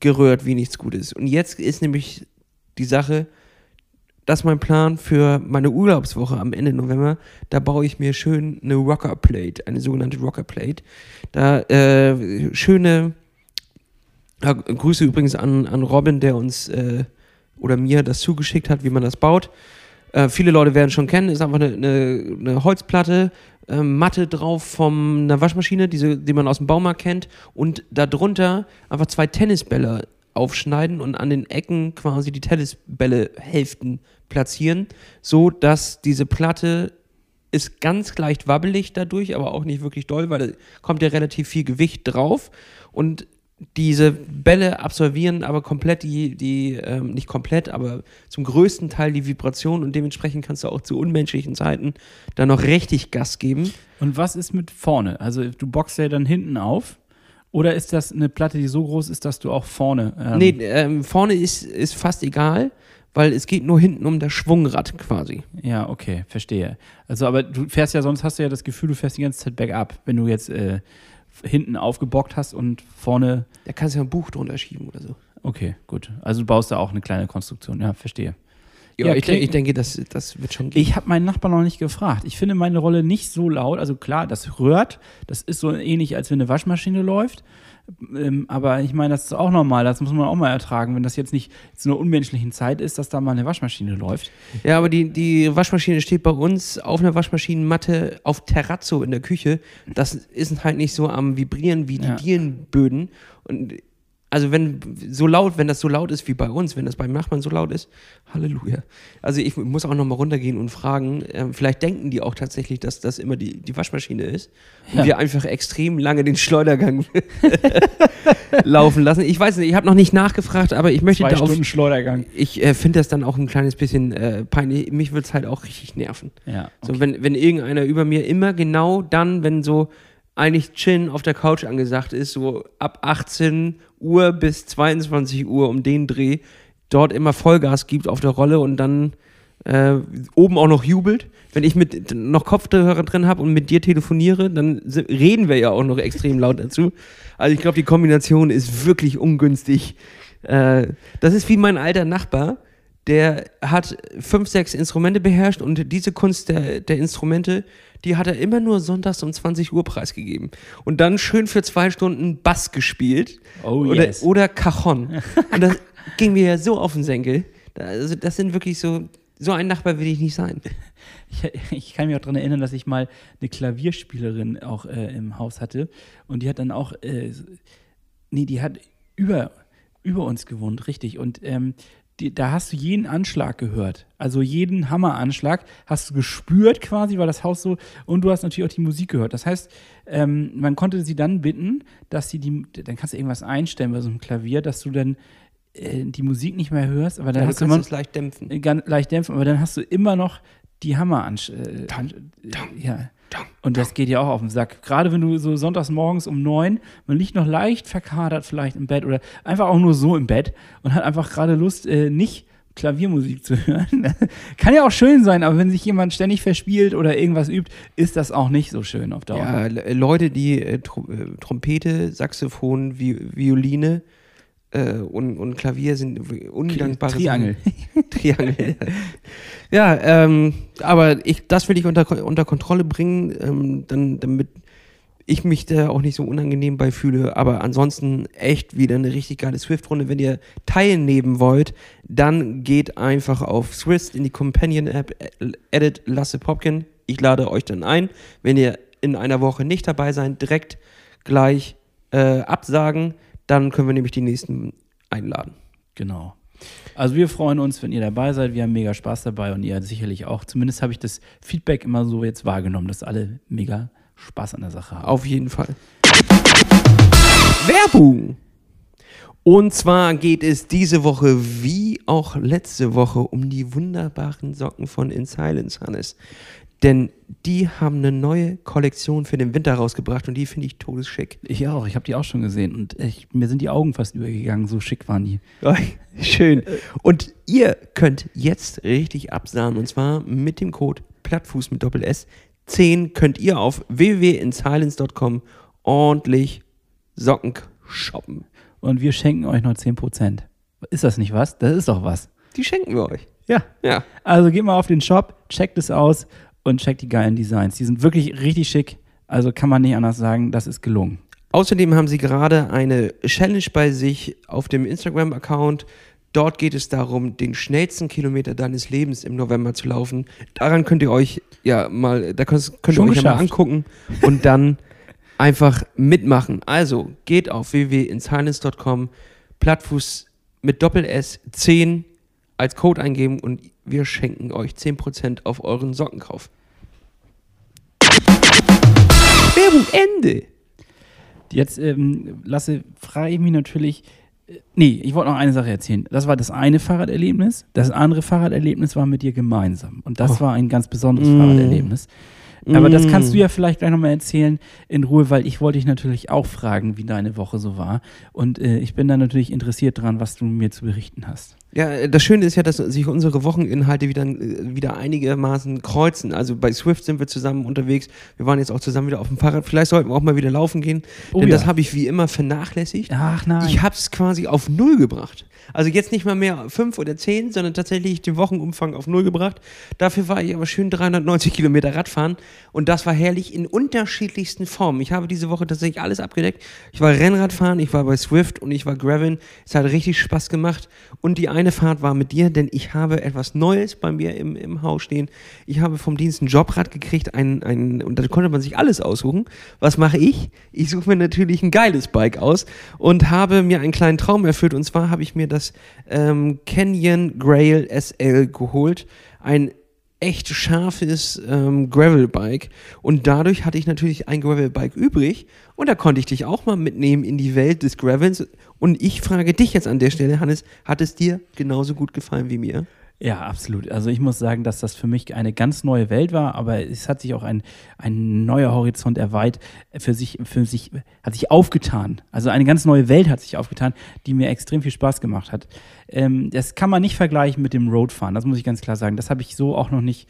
gerührt wie nichts Gutes. Und jetzt ist nämlich die Sache, das ist mein Plan für meine Urlaubswoche am Ende November. Da baue ich mir schön eine Rocker Plate, eine sogenannte Rocker Plate. Da äh, schöne ja, Grüße übrigens an, an Robin, der uns äh, oder mir das zugeschickt hat, wie man das baut. Äh, viele Leute werden schon kennen, ist einfach eine, eine, eine Holzplatte, äh, Matte drauf von einer Waschmaschine, diese, die man aus dem Baumarkt kennt, und darunter einfach zwei Tennisbälle aufschneiden und an den Ecken quasi die Tennisbälle-Hälften platzieren, so dass diese Platte ist ganz leicht wabbelig dadurch, aber auch nicht wirklich doll, weil da kommt ja relativ viel Gewicht drauf und diese Bälle absolvieren aber komplett die, die ähm, nicht komplett, aber zum größten Teil die Vibration und dementsprechend kannst du auch zu unmenschlichen Zeiten da noch richtig Gas geben. Und was ist mit vorne? Also du boxst ja dann hinten auf. Oder ist das eine Platte, die so groß ist, dass du auch vorne. Ähm, Nee, ähm, vorne ist, ist fast egal, weil es geht nur hinten um das Schwungrad quasi. Ja, okay, verstehe. Also, aber du fährst ja, sonst hast du ja das Gefühl, du fährst die ganze Zeit bergab, wenn du jetzt äh, hinten aufgebockt hast und vorne. Da kannst du ja ein Buch drunter schieben oder so. Okay, gut. Also du baust da auch eine kleine Konstruktion, ja, verstehe. Ja, Ja, ich, klingt- denk, ich denke, das, das wird schon gehen. Ich habe meinen Nachbarn noch nicht gefragt. Ich finde meine Rolle nicht so laut. Also klar, das rührt. Das ist so ähnlich, als wenn eine Waschmaschine läuft. Ähm, aber ich meine, das ist auch normal. Das muss man auch mal ertragen, wenn das jetzt nicht zu einer unmenschlichen Zeit ist, dass da mal eine Waschmaschine läuft. Ja, aber die, die Waschmaschine steht bei uns auf einer Waschmaschinenmatte auf Terrazzo in der Küche. Das ist halt nicht so am Vibrieren wie die Ja. Dielenböden. Und also wenn so laut, wenn das so laut ist wie bei uns, wenn das beim Nachbarn so laut ist, Halleluja. Also ich muss auch nochmal runtergehen und fragen, ähm, vielleicht denken die auch tatsächlich, dass das immer die, die Waschmaschine ist. Und Ja. wir einfach extrem lange den Schleudergang laufen lassen. Ich weiß nicht, ich habe noch nicht nachgefragt, aber ich möchte Zwei da auf, Stunden Schleudergang. ich äh, finde das dann auch ein kleines bisschen äh, peinlich. Mich würde es halt auch richtig nerven. Ja, So, wenn, wenn irgendeiner über mir immer genau dann, wenn so eigentlich chillen auf der Couch angesagt ist, so ab 18 Uhr bis 22 Uhr um den Dreh dort immer Vollgas gibt auf der Rolle und dann äh, oben auch noch jubelt. Wenn ich mit noch Kopfhörer drin habe und mit dir telefoniere, dann reden wir ja auch noch extrem laut dazu. Also ich glaube, die Kombination ist wirklich ungünstig. Äh, das ist wie mein alter Nachbar, der hat fünf, sechs Instrumente beherrscht und diese Kunst der, der Instrumente, die hat er immer nur sonntags um 20 Uhr preisgegeben. Und dann schön für zwei Stunden Bass gespielt. Oh, oder, yes. oder Cajon. Und das ging mir ja so auf den Senkel. Also das sind wirklich so, so ein Nachbar will ich nicht sein. Ich, ich kann mich auch daran erinnern, dass ich mal eine Klavierspielerin auch äh, im Haus hatte und die hat dann auch, äh, nee, die hat über, über uns gewohnt, richtig. Und ähm, die, da hast du jeden Anschlag gehört. Also jeden Hammeranschlag hast du gespürt quasi, weil das Haus so, und du hast natürlich auch die Musik gehört. Das heißt, ähm, man konnte sie dann bitten, dass sie die, dann kannst du irgendwas einstellen bei so einem Klavier, dass du dann äh, die Musik nicht mehr hörst, aber dann Ja, du hast du kannst immer, es leicht dämpfen. äh, ganz leicht dämpfen, aber dann hast du immer noch die Hammer an. An äh, ja. Und das geht ja auch auf den Sack. Gerade wenn du so sonntags morgens um neun, man liegt noch leicht verkadert vielleicht im Bett oder einfach auch nur so im Bett und hat einfach gerade Lust, äh, nicht Klaviermusik zu hören. Kann ja auch schön sein, aber wenn sich jemand ständig verspielt oder irgendwas übt, ist das auch nicht so schön auf Dauer. Ja, Le- Leute, die äh, Tro äh, Trompete, Saxophon, Vi Violine äh, und, und Klavier sind undankbare Triangel. Sachen. Triangel. ja, ähm, aber ich, das will ich unter, unter Kontrolle bringen, ähm, dann, damit ich mich da auch nicht so unangenehm bei fühle. Aber ansonsten echt wieder eine richtig geile Swift-Runde. Wenn ihr teilnehmen wollt, dann geht einfach auf Swift in die Companion-App, edit Lasse Popkin. Ich lade euch dann ein. Wenn ihr in einer Woche nicht dabei seid, direkt gleich äh, absagen. Dann können wir nämlich die nächsten einladen. Genau. Also wir freuen uns, wenn ihr dabei seid. Wir haben mega Spaß dabei und ihr sicherlich auch. Zumindest habe ich das Feedback immer so jetzt wahrgenommen, dass alle mega Spaß an der Sache haben. Auf jeden Fall. Werbung! Und zwar geht es diese Woche wie auch letzte Woche um die wunderbaren Socken von In Silence, Hannes. Denn die haben eine neue Kollektion für den Winter rausgebracht und die finde ich todesschick. Ich auch, ich habe die auch schon gesehen und ich, mir sind die Augen fast übergegangen, so schick waren die. Schön. Und ihr könnt jetzt richtig absahnen und zwar mit dem Code Plattfuß mit Doppel S 10 könnt ihr auf www.insilence.com ordentlich Socken shoppen. Und wir schenken euch noch 10%. Ist das nicht was? Das ist doch was. Die schenken wir euch. Ja. Ja. Also geht mal auf den Shop, checkt es aus und checkt die geilen Designs. Die sind wirklich richtig schick. Also kann man nicht anders sagen, das ist gelungen. Außerdem haben sie gerade eine Challenge bei sich auf dem Instagram-Account. Dort geht es darum, den schnellsten Kilometer deines Lebens im November zu laufen. Daran könnt ihr euch ja mal, da könnt, könnt ihr euch ja mal angucken und dann einfach mitmachen. Also geht auf www.insilence.com, Plattfuß mit Doppel S 10 als Code eingeben und wir schenken euch 10% auf euren Sockenkauf. Werbung Ende. Jetzt, ähm, Lasse, frage ich mich natürlich, äh, nee, ich wollte noch eine Sache erzählen. Das war das eine Fahrraderlebnis. Das andere Fahrraderlebnis war mit dir gemeinsam. Und das Oh. war ein ganz besonderes Mm. Fahrraderlebnis. Aber das kannst Mm. du ja vielleicht gleich nochmal erzählen in Ruhe, weil ich wollte dich natürlich auch fragen, wie deine Woche so war. Und äh, ich bin da natürlich interessiert dran, was du mir zu berichten hast. Ja, das Schöne ist ja, dass sich unsere Wocheninhalte wieder, äh, wieder einigermaßen kreuzen. Also bei Swift sind wir zusammen unterwegs. Wir waren jetzt auch zusammen wieder auf dem Fahrrad. Vielleicht sollten wir auch mal wieder laufen gehen. Oh denn ja. das habe ich wie immer vernachlässigt. Ach nein. Ich habe es quasi auf Null gebracht. Also jetzt nicht mal mehr fünf oder zehn, sondern tatsächlich den Wochenumfang auf Null gebracht. Dafür war ich aber schön 390 Kilometer Radfahren und das war herrlich in unterschiedlichsten Formen. Ich habe diese Woche tatsächlich alles abgedeckt. Ich war Rennradfahren, ich war bei Swift und ich war Graveln. Es hat richtig Spaß gemacht und die eine Fahrt war mit dir, denn ich habe etwas Neues bei mir im, im Haus stehen. Ich habe vom Dienst ein Jobrad gekriegt, ein, ein, und da konnte man sich alles aussuchen. Was mache ich? Ich suche mir natürlich ein geiles Bike aus und habe mir einen kleinen Traum erfüllt. Und zwar habe ich mir das ähm, Canyon Grail SL geholt. Ein echt scharfes ähm, Gravelbike. Und dadurch hatte ich natürlich ein Gravelbike übrig. Und da konnte ich dich auch mal mitnehmen in die Welt des Gravels. Und ich frage dich jetzt an der Stelle, Hannes, hat es dir genauso gut gefallen wie mir? Ja, absolut. Also ich muss sagen, dass das für mich eine ganz neue Welt war, aber es hat sich auch ein, ein neuer Horizont erweit, für sich, für sich, hat sich aufgetan. Also eine ganz neue Welt hat sich aufgetan, die mir extrem viel Spaß gemacht hat. Ähm, das kann man nicht vergleichen mit dem Roadfahren, das muss ich ganz klar sagen. Das habe ich so auch noch nicht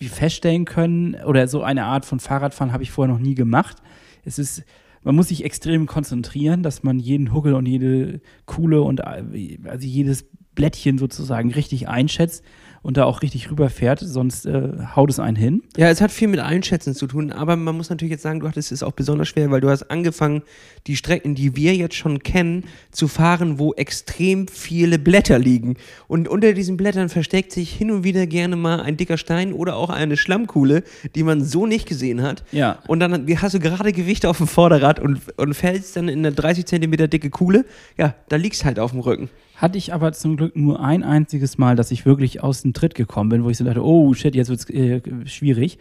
feststellen können oder so eine Art von Fahrradfahren habe ich vorher noch nie gemacht. Es ist man muss sich extrem konzentrieren, dass man jeden Huckel und jede Kuhle und also jedes Blättchen sozusagen richtig einschätzt und da auch richtig rüberfährt, sonst äh, haut es einen hin. Ja, es hat viel mit Einschätzen zu tun, aber man muss natürlich jetzt sagen, du hattest es auch besonders schwer, weil du hast angefangen, die Strecken, die wir jetzt schon kennen, zu fahren, wo extrem viele Blätter liegen. Und unter diesen Blättern versteckt sich hin und wieder gerne mal ein dicker Stein oder auch eine Schlammkuhle, die man so nicht gesehen hat. Ja. Und dann hast du gerade Gewicht auf dem Vorderrad und, und fällst dann in eine 30 Zentimeter dicke Kuhle. Ja, da liegst halt auf dem Rücken. Hatte ich aber zum Glück nur ein einziges Mal, dass ich wirklich aus dem Tritt gekommen bin, wo ich so dachte, oh shit, jetzt wird es äh, schwierig.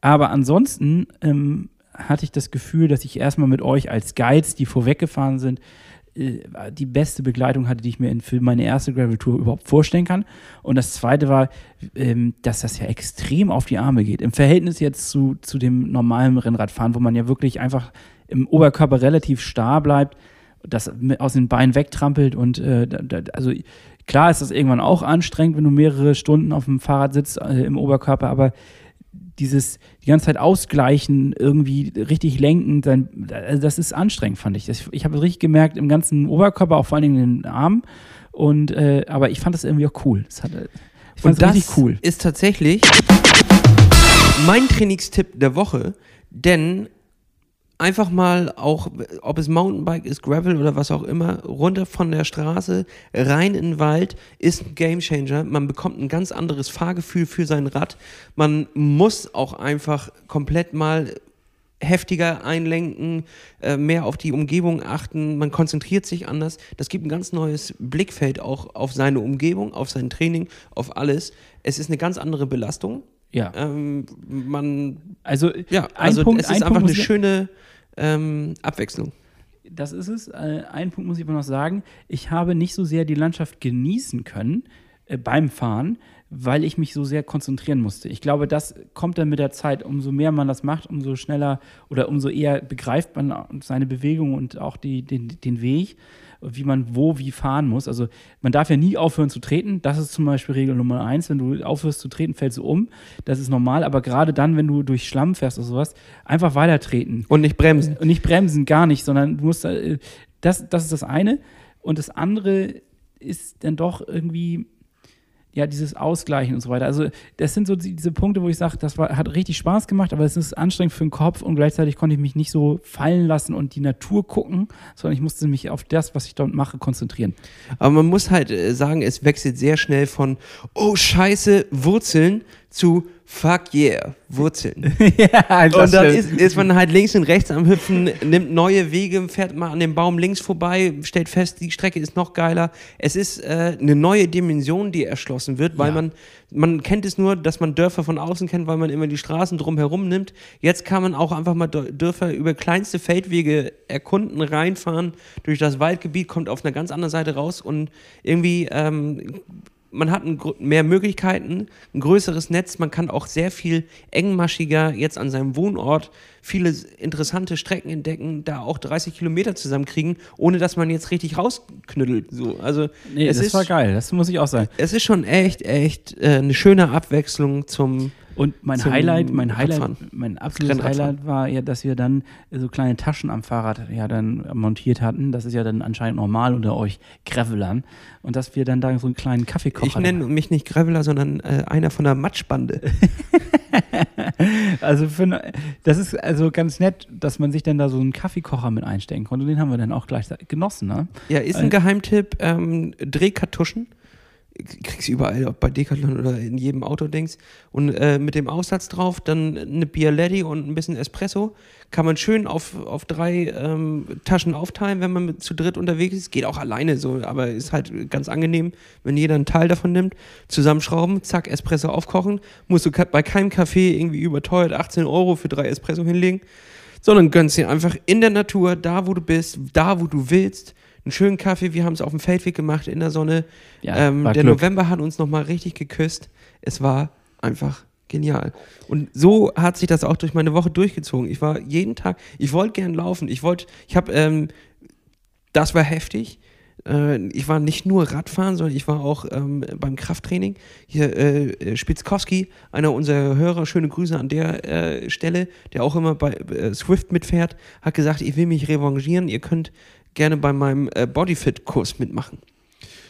Aber ansonsten ähm, hatte ich das Gefühl, dass ich erstmal mit euch als Guides, die vorweggefahren sind, äh, die beste Begleitung hatte, die ich mir für meine erste Gravel-Tour überhaupt vorstellen kann. Und das zweite war, ähm, dass das ja extrem auf die Arme geht. Im Verhältnis jetzt zu, zu dem normalen Rennradfahren, wo man ja wirklich einfach im Oberkörper relativ starr bleibt das aus den Beinen wegtrampelt und äh, da, also klar ist das irgendwann auch anstrengend, wenn du mehrere Stunden auf dem Fahrrad sitzt äh, im Oberkörper, aber dieses die ganze Zeit ausgleichen, irgendwie richtig lenken, dann, also das ist anstrengend, fand ich. Das, ich habe es richtig gemerkt im ganzen Oberkörper, auch vor allen Dingen in den Armen. Und äh, aber ich fand das irgendwie auch cool. Das hat, ich fand das richtig cool. Ist tatsächlich mein Trainingstipp der Woche, denn einfach mal auch, ob es Mountainbike ist, Gravel oder was auch immer, runter von der Straße, rein in den Wald, ist ein Gamechanger. Man bekommt ein ganz anderes Fahrgefühl für sein Rad. Man muss auch einfach komplett mal heftiger einlenken, äh, mehr auf die Umgebung achten, man konzentriert sich anders. Das gibt ein ganz neues Blickfeld auch auf seine Umgebung, auf sein Training, auf alles. Es ist eine ganz andere Belastung. Ja. Ähm, man. Also, ja, also Punkt, es ist einfach eine schöne ähm, Abwechslung. Das ist es. Äh, einen Punkt muss ich aber noch sagen. Ich habe nicht so sehr die Landschaft genießen können äh, beim Fahren, weil ich mich so sehr konzentrieren musste. Ich glaube, das kommt dann mit der Zeit. Umso mehr man das macht, umso schneller oder umso eher begreift man seine Bewegung und auch die, den, den Weg wie man wo wie fahren muss. Also man darf ja nie aufhören zu treten. Das ist zum Beispiel Regel Nummer eins. Wenn du aufhörst zu treten, fällst du um. Das ist normal. Aber gerade dann, wenn du durch Schlamm fährst oder sowas, einfach weiter treten. Und nicht bremsen. Und nicht bremsen, gar nicht, sondern du musst, äh, das, das ist das eine. Und das andere ist dann doch irgendwie ja, dieses Ausgleichen und so weiter. Also, das sind so diese Punkte, wo ich sage, das war, hat richtig Spaß gemacht, aber es ist anstrengend für den Kopf und gleichzeitig konnte ich mich nicht so fallen lassen und die Natur gucken, sondern ich musste mich auf das, was ich dort mache, konzentrieren. Aber man muss halt äh, sagen, es wechselt sehr schnell von, oh Scheiße, Wurzeln zu Fuck yeah, Wurzeln. ja, und dann ist, ist, man halt links und rechts am Hüpfen, nimmt neue Wege, fährt mal an dem Baum links vorbei, stellt fest, die Strecke ist noch geiler. Es ist äh, eine neue Dimension, die erschlossen wird, weil ja. man, man kennt es nur, dass man Dörfer von außen kennt, weil man immer die Straßen drumherum nimmt. Jetzt kann man auch einfach mal Dörfer über kleinste Feldwege erkunden, reinfahren, durch das Waldgebiet, kommt auf einer ganz anderen Seite raus und irgendwie ähm, man hat ein, mehr Möglichkeiten, ein größeres Netz, man kann auch sehr viel engmaschiger jetzt an seinem Wohnort viele interessante Strecken entdecken, da auch 30 Kilometer zusammenkriegen, ohne dass man jetzt richtig rausknüttelt. So, also nee, es das ist, war geil, das muss ich auch sagen. Es ist schon echt, echt äh, eine schöne Abwechslung zum und mein Highlight, mein Highlight, mein absolutes Highlight war ja, dass wir dann so kleine Taschen am Fahrrad ja dann montiert hatten. Das ist ja dann anscheinend normal unter euch Gravelern. Und dass wir dann da so einen kleinen Kaffeekocher Ich nenne mich nicht Graveler, sondern äh, einer von der Matschbande. also für, das ist also ganz nett, dass man sich dann da so einen Kaffeekocher mit einstecken konnte. Den haben wir dann auch gleich genossen. Ne? Ja, ist ein Geheimtipp. Ähm, Drehkartuschen kriegst du überall, ob bei Decathlon oder in jedem Auto denkst. Und äh, mit dem Aussatz drauf, dann eine Bialetti und ein bisschen Espresso. Kann man schön auf, auf drei ähm, Taschen aufteilen, wenn man mit, zu dritt unterwegs ist. Geht auch alleine so, aber ist halt ganz angenehm, wenn jeder einen Teil davon nimmt. Zusammenschrauben, zack, Espresso aufkochen. Musst du bei keinem Café irgendwie überteuert 18 Euro für drei Espresso hinlegen. Sondern gönnst dir einfach in der Natur, da wo du bist, da wo du willst einen schönen Kaffee. Wir haben es auf dem Feldweg gemacht in der Sonne. Ja, ähm, der Glück. November hat uns nochmal richtig geküsst. Es war einfach genial. Und so hat sich das auch durch meine Woche durchgezogen. Ich war jeden Tag, ich wollte gern laufen. Ich wollte, ich habe, ähm, das war heftig. Äh, ich war nicht nur Radfahren, sondern ich war auch ähm, beim Krafttraining. Hier äh, Spitzkowski, einer unserer Hörer, schöne Grüße an der äh, Stelle, der auch immer bei äh, Swift mitfährt, hat gesagt, ich will mich revanchieren. Ihr könnt gerne bei meinem äh, Bodyfit-Kurs mitmachen.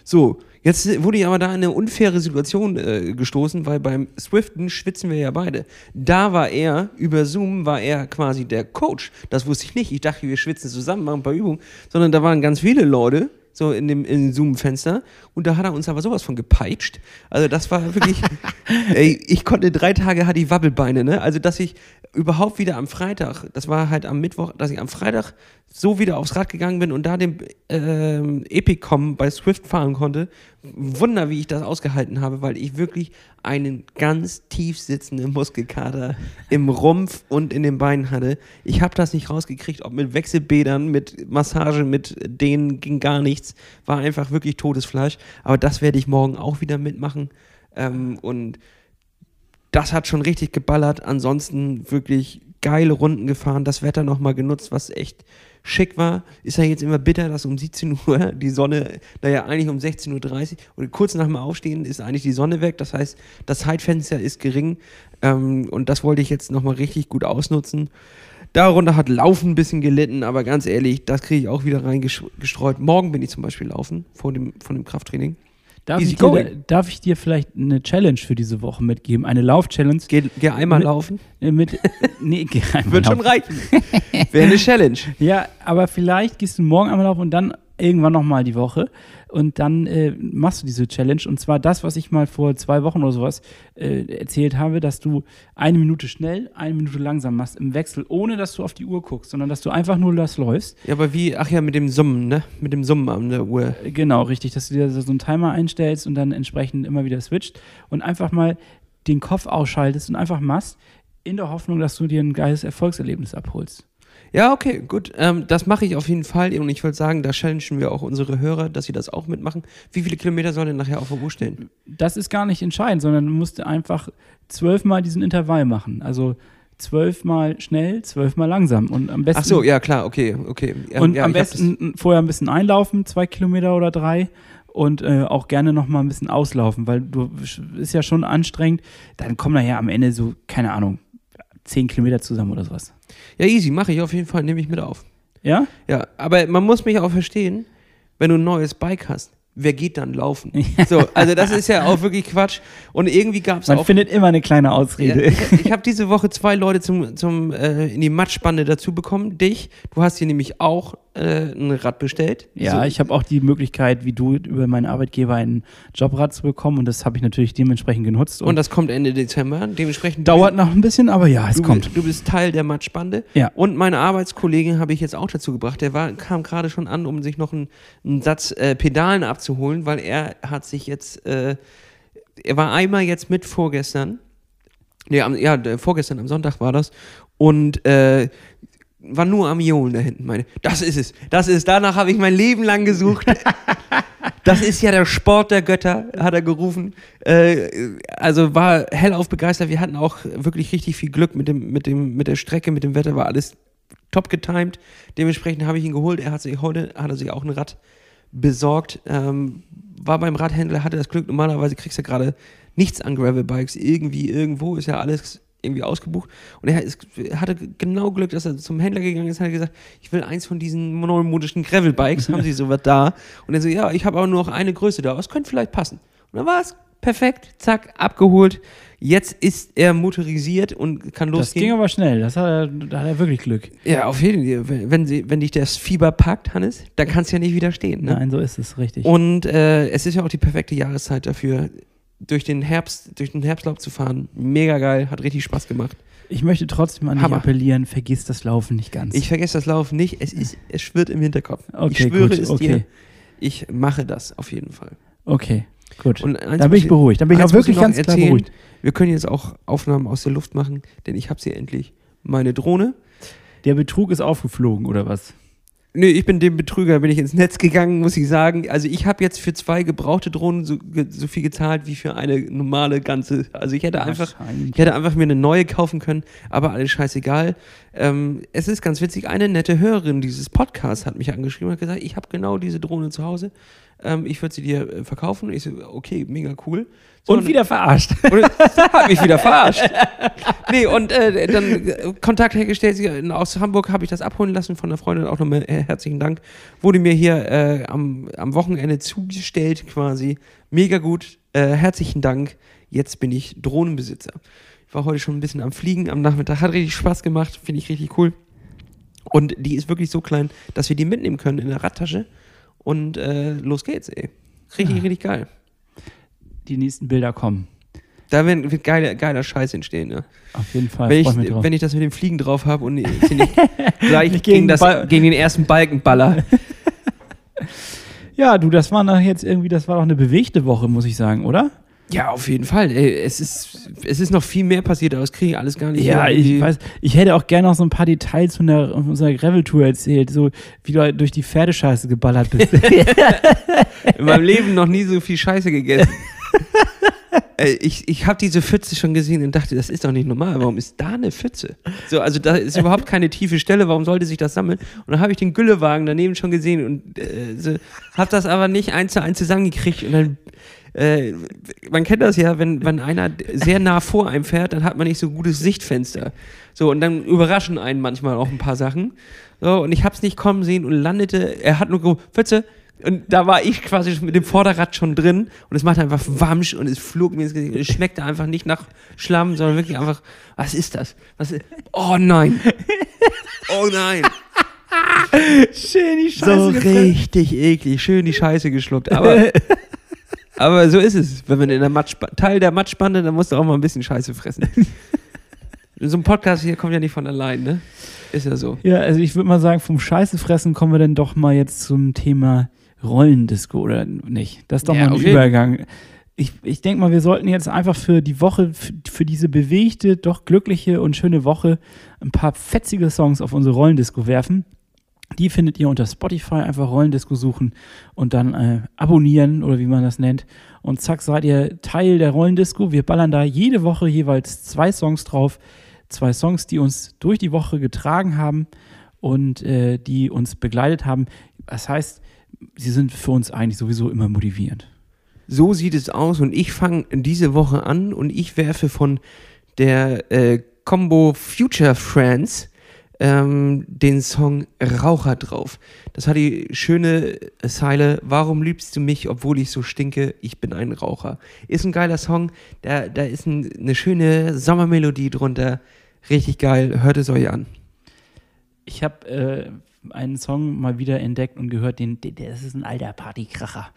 So, jetzt wurde ich aber da in eine unfaire Situation äh, gestoßen, weil beim Swiften schwitzen wir ja beide. Da war er, über Zoom war er quasi der Coach. Das wusste ich nicht. Ich dachte, wir schwitzen zusammen, machen ein paar Übungen. Sondern da waren ganz viele Leute, so in dem, in dem Zoom-Fenster. Und da hat er uns aber sowas von gepeitscht. Also das war wirklich, ey, ich konnte drei Tage, hatte ich Wabbelbeine, ne? Also dass ich überhaupt wieder am Freitag, das war halt am Mittwoch, dass ich am Freitag so wieder aufs Rad gegangen bin und da den ähm, Epicom bei Swift fahren konnte. Wunder, wie ich das ausgehalten habe, weil ich wirklich einen ganz tief sitzenden Muskelkater im Rumpf und in den Beinen hatte. Ich habe das nicht rausgekriegt, ob mit Wechselbädern, mit Massage, mit denen ging gar nichts. War einfach wirklich totes Fleisch. Aber das werde ich morgen auch wieder mitmachen. Ähm, und das hat schon richtig geballert. Ansonsten wirklich geile Runden gefahren, das Wetter nochmal genutzt, was echt schick war. Ist ja jetzt immer bitter, dass um 17 Uhr die Sonne, naja, eigentlich um 16.30 Uhr und kurz nach dem Aufstehen ist eigentlich die Sonne weg. Das heißt, das Zeitfenster ist gering ähm, und das wollte ich jetzt nochmal richtig gut ausnutzen. Darunter hat Laufen ein bisschen gelitten, aber ganz ehrlich, das kriege ich auch wieder reingestreut. Morgen bin ich zum Beispiel laufen vor dem, von dem Krafttraining. Darf ich, dir, darf ich dir vielleicht eine Challenge für diese Woche mitgeben? Eine Lauf-Challenge? Geh, geh einmal Mit- laufen. äh, Mit, nee, geh einmal Wird schon laufen. reichen. Wäre eine Challenge. Ja, aber vielleicht gehst du morgen einmal laufen und dann irgendwann nochmal die Woche. Und dann äh, machst du diese Challenge. Und zwar das, was ich mal vor zwei Wochen oder sowas äh, erzählt habe, dass du eine Minute schnell, eine Minute langsam machst im Wechsel, ohne dass du auf die Uhr guckst, sondern dass du einfach nur das läufst. Ja, aber wie, ach ja, mit dem Summen, ne? Mit dem Summen an der Uhr. Äh, Genau, richtig, dass du dir so einen Timer einstellst und dann entsprechend immer wieder switcht und einfach mal den Kopf ausschaltest und einfach machst, in der Hoffnung, dass du dir ein geiles Erfolgserlebnis abholst. Ja, okay, gut. Ähm, das mache ich auf jeden Fall. Und ich würde sagen, da challengen wir auch unsere Hörer, dass sie das auch mitmachen. Wie viele Kilometer sollen denn nachher auf der Uhr stehen? Das ist gar nicht entscheidend, sondern du musst einfach zwölfmal diesen Intervall machen. Also zwölfmal schnell, zwölfmal langsam. Und am besten, Ach so, ja, klar, okay, okay. Ja, und ja, am besten vorher ein bisschen einlaufen, zwei Kilometer oder drei. Und äh, auch gerne noch mal ein bisschen auslaufen, weil du ist ja schon anstrengend. Dann kommen nachher am Ende so, keine Ahnung, zehn Kilometer zusammen oder sowas. Ja, easy, mache ich auf jeden Fall, nehme ich mit auf. Ja? Ja, aber man muss mich auch verstehen, wenn du ein neues Bike hast, wer geht dann laufen? So, also das ist ja auch wirklich Quatsch. Und irgendwie gab es Man auch. findet immer eine kleine Ja, Ausrede. ich ich habe diese Woche zwei Leute zum, zum, äh, in die Matschbande dazu bekommen. Dich, du hast hier nämlich auch äh, ein Rad bestellt. Ja, so, ich habe auch die Möglichkeit, wie du, über meinen Arbeitgeber ein Jobrad zu bekommen und das habe ich natürlich dementsprechend genutzt. und das kommt Ende Dezember. Dementsprechend dauert noch ein bisschen, aber ja, es du, kommt. Du bist Teil der Matschbande. Ja. Und meine Arbeitskollegen habe ich jetzt auch dazu gebracht. Der war, kam gerade schon an, um sich noch einen, einen Satz äh, Pedalen abzuholen, weil er hat sich jetzt, äh, er war einmal jetzt mit vorgestern, nee, am, ja, vorgestern am Sonntag war das und äh, war nur am Johlen da hinten. Meine, das ist es, das ist, danach habe ich mein Leben lang gesucht. Das ist ja der Sport der Götter, hat er gerufen. Äh, also war hellauf begeistert. Wir hatten auch wirklich richtig viel Glück mit, dem, mit, dem, mit der Strecke, mit dem Wetter, war alles top getimed. Dementsprechend habe ich ihn geholt. Er hat sich heute hat er sich auch ein Rad besorgt. Ähm, war beim Radhändler, hatte das Glück, normalerweise kriegst du gerade nichts an Gravelbikes. Irgendwie, irgendwo ist ja alles irgendwie ausgebucht. Und er ist, hatte genau Glück, dass er zum Händler gegangen ist und hat gesagt, ich will eins von diesen neumodischen Gravelbikes, haben sie sowas da? Und er so, ja, ich habe aber nur noch eine Größe da, es könnte vielleicht passen. Und dann war es perfekt, zack, abgeholt. Jetzt ist er motorisiert und kann Das ging losgehen. aber schnell, das hat er, da hat er wirklich Glück. Ja, auf jeden Fall. Wenn, wenn, sie, wenn dich das Fieber packt, Hannes, dann kannst du ja nicht widerstehen. Ne? Nein, so ist es, richtig. Und äh, es ist ja auch die perfekte Jahreszeit dafür, durch den Herbst, durch den Herbstlaub zu fahren. Mega geil, hat richtig Spaß gemacht. ich möchte trotzdem an dich Hammer. appellieren, vergiss das Laufen nicht ganz. Ich vergesse das Laufen nicht, es, ist, es schwirrt im Hinterkopf. ich okay, schwöre gut, es okay, dir, ich mache das auf jeden Fall. okay, gut. Und eins da bin ich beruhigt, da bin ich auch wirklich ganz klar beruhigt. Wir können jetzt auch Aufnahmen aus der Luft machen, denn ich habe sie endlich. Meine Drohne. Der Betrug ist aufgeflogen, oder was? Nö, ich bin dem Betrüger, bin ich ins Netz gegangen, muss ich sagen. Also ich habe jetzt für zwei gebrauchte Drohnen so, so viel gezahlt wie für eine normale ganze. Also ich hätte einfach, ich hätte einfach mir eine neue kaufen können, aber alles scheißegal. Ähm, es ist ganz witzig, eine nette Hörerin dieses Podcasts hat mich angeschrieben und hat gesagt, ich habe genau diese Drohne zu Hause. Ähm, ich würde sie dir äh, verkaufen. Ich so, okay, mega cool. Und wieder verarscht. und hat mich wieder verarscht. Nee, und äh, dann äh, Kontakt hergestellt. Äh, Aus Hamburg habe ich das abholen lassen von einer Freundin. Auch nochmal äh, herzlichen Dank. Wurde mir hier äh, am, am Wochenende zugestellt quasi. Mega gut. Äh, herzlichen Dank. Jetzt bin ich Drohnenbesitzer. Ich war heute schon ein bisschen am Fliegen am Nachmittag. Hat richtig Spaß gemacht. Finde ich richtig cool. Und die ist wirklich so klein, dass wir die mitnehmen können in der Radtasche. Und los geht's, ey. Richtig, Ja. richtig geil. Die nächsten Bilder kommen. Da wird, wird geiler, geiler Scheiß entstehen, ja. Auf jeden Fall. wenn, ich, drauf. wenn ich das mit dem Fliegen drauf habe und ich nicht gleich gegen, gegen das, gegen den ersten Balkenballer. ja, du, das war doch jetzt irgendwie, das war doch eine bewegte Woche, muss ich sagen, oder? ja, auf jeden Fall. Ey, es, ist, es ist noch viel mehr passiert, aber das kriege ich alles gar nicht Ja, irgendwie- ich weiß, ich hätte auch gerne noch so ein paar Details von, der, von unserer Gravel-Tour erzählt, so wie du halt durch die Pferdescheiße geballert bist. in meinem Leben noch nie so viel Scheiße gegessen. Ich ich habe diese Pfütze schon gesehen und dachte, das ist doch nicht normal. Warum ist da eine Pfütze? So, also da ist überhaupt keine tiefe Stelle. Warum sollte sich das sammeln? Und dann habe ich den Güllewagen daneben schon gesehen und äh, so, habe das aber nicht eins zu eins zusammengekriegt. Und dann, äh, man kennt das ja, wenn, wenn einer sehr nah vor einem fährt, dann hat man nicht so gutes Sichtfenster. So, und dann überraschen einen manchmal auch ein paar Sachen. So, und ich habe es nicht kommen sehen und landete, er hat nur gerufen, Pfütze, und da war ich quasi mit dem Vorderrad schon drin und es machte einfach Wamsch und es flog mir ins Gesicht. Und es schmeckte einfach nicht nach Schlamm, sondern wirklich einfach, was ist das? Was ist, oh nein. Oh nein. Schön die So richtig eklig. Schön die Scheiße geschluckt. Aber, aber so ist es. Wenn man in der Matsch, Teil der Matschbande, dann musst du auch mal ein bisschen Scheiße fressen. So ein Podcast hier kommt ja nicht von allein, ne? Ist ja so. Ja, also ich würde mal sagen, vom Scheiße fressen kommen wir dann doch mal jetzt zum Thema Rollendisco, oder nicht? Das ist doch Ja, mal ein jeden- Übergang. Ich, ich denke mal, wir sollten jetzt einfach für die Woche, für, für diese bewegte, doch glückliche und schöne Woche ein paar fetzige Songs auf unsere Rollendisco werfen. Die findet ihr unter Spotify, einfach Rollendisco suchen und dann äh, abonnieren oder wie man das nennt. Und zack, seid ihr Teil der Rollendisco. Wir ballern da jede Woche jeweils zwei Songs drauf. Zwei Songs, die uns durch die Woche getragen haben und äh, die uns begleitet haben. Das heißt, sie sind für uns eigentlich sowieso immer motivierend. So sieht es aus und ich fange diese Woche an und ich werfe von der äh, Combo Future Friends ähm, den Song Raucher drauf. Das hat die schöne Zeile, warum liebst du mich, obwohl ich so stinke, ich bin ein Raucher. Ist ein geiler Song, da, da ist ein, eine schöne Sommermelodie drunter, richtig geil, hört es euch an. Ich habe äh, einen Song mal wieder entdeckt und gehört, den, der, das ist ein alter Partykracher.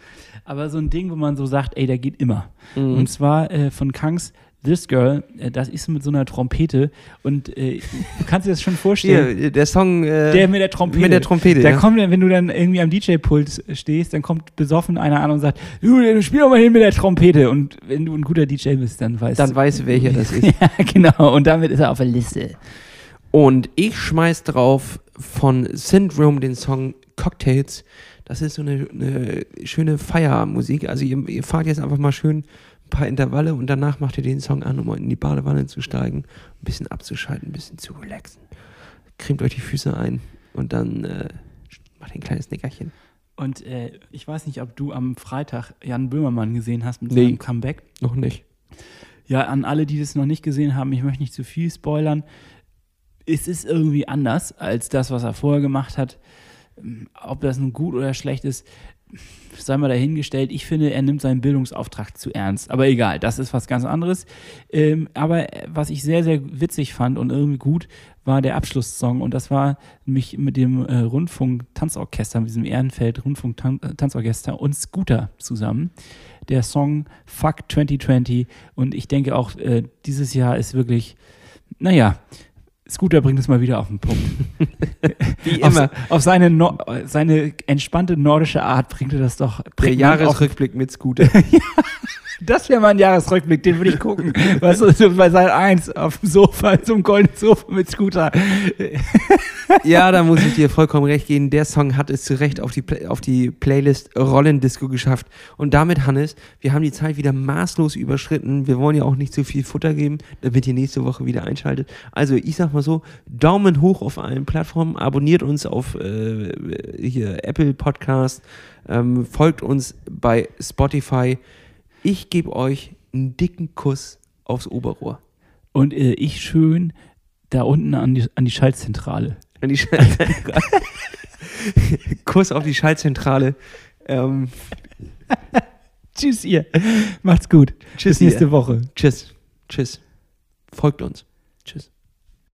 Aber so ein Ding, wo man so sagt, ey, der geht immer. Mhm. Und zwar äh, von Kangs This Girl, äh, das ist mit so einer Trompete und äh, du kannst dir das schon vorstellen. Hier, der Song äh, Der mit der Trompete. mit der Trompete. Da ja. kommt, dann, wenn du dann irgendwie am DJ-Pult stehst, dann kommt besoffen einer an und sagt, du, du spiel doch mal hin mit der Trompete. Und wenn du ein guter DJ bist, dann weißt Dann weißt du, welcher das ist. ja, genau. Und damit ist er auf der Liste. Und ich schmeiß drauf von Syndrome den Song Cocktails. Das ist so eine, eine schöne Feiermusik. Also ihr, ihr fahrt jetzt einfach mal schön ein paar Intervalle und danach macht ihr den Song an, um in die Badewanne zu steigen, ein bisschen abzuschalten, ein bisschen zu relaxen. Cremt euch die Füße ein und dann äh, macht ihr ein kleines Nickerchen. Und äh, ich weiß nicht, ob du am Freitag Jan Böhmermann gesehen hast mit Nee. seinem Comeback. Noch nicht. Ja, an alle, die das noch nicht gesehen haben, ich möchte nicht zu viel spoilern. Es ist irgendwie anders als das, was er vorher gemacht hat. Ähm, Ob das nun gut oder schlecht ist, sei mal dahingestellt. Ich finde, er nimmt seinen Bildungsauftrag zu ernst. Aber egal, das ist was ganz anderes. Ähm, aber äh, was ich sehr, sehr witzig fand und irgendwie gut, war der Abschlusssong. Und das war mich mit dem äh, Rundfunk-Tanzorchester, mit diesem Ehrenfeld Rundfunk-Tanzorchester und Scooter zusammen. Der Song Fuck 2020. Und ich denke auch, äh, dieses Jahr ist wirklich, naja, Scooter bringt es mal wieder auf den Punkt. Wie Auf, immer. auf seine, no seine entspannte nordische Art bringt er das doch. Der auf- Jahresrückblick mit Scooter. Das wäre mal ein Jahresrückblick, den würde ich gucken. weißt du, bei Sat 1 auf dem Sofa, so einem goldenen Sofa mit Scooter. Ja, da muss ich dir vollkommen recht geben. Der Song hat es zu Recht auf die, Pla- auf die Playlist Rollendisco geschafft. Und damit, Hannes, wir haben die Zeit wieder maßlos überschritten. Wir wollen ja auch nicht zu viel Futter geben, damit ihr nächste Woche wieder einschaltet. Also, ich sag mal so: Daumen hoch auf allen Plattformen, abonniert uns auf äh, hier Apple Podcast, ähm, folgt uns bei Spotify. Ich gebe euch einen dicken Kuss aufs Oberrohr. Und äh, ich schön da unten an die, an die Schaltzentrale. An die Schaltzentrale. Kuss auf die Schaltzentrale. Ähm, Tschüss, ihr. Macht's gut. Tschüss, Bis nächste ihr. Woche. tschüss. Tschüss. Folgt uns. Tschüss.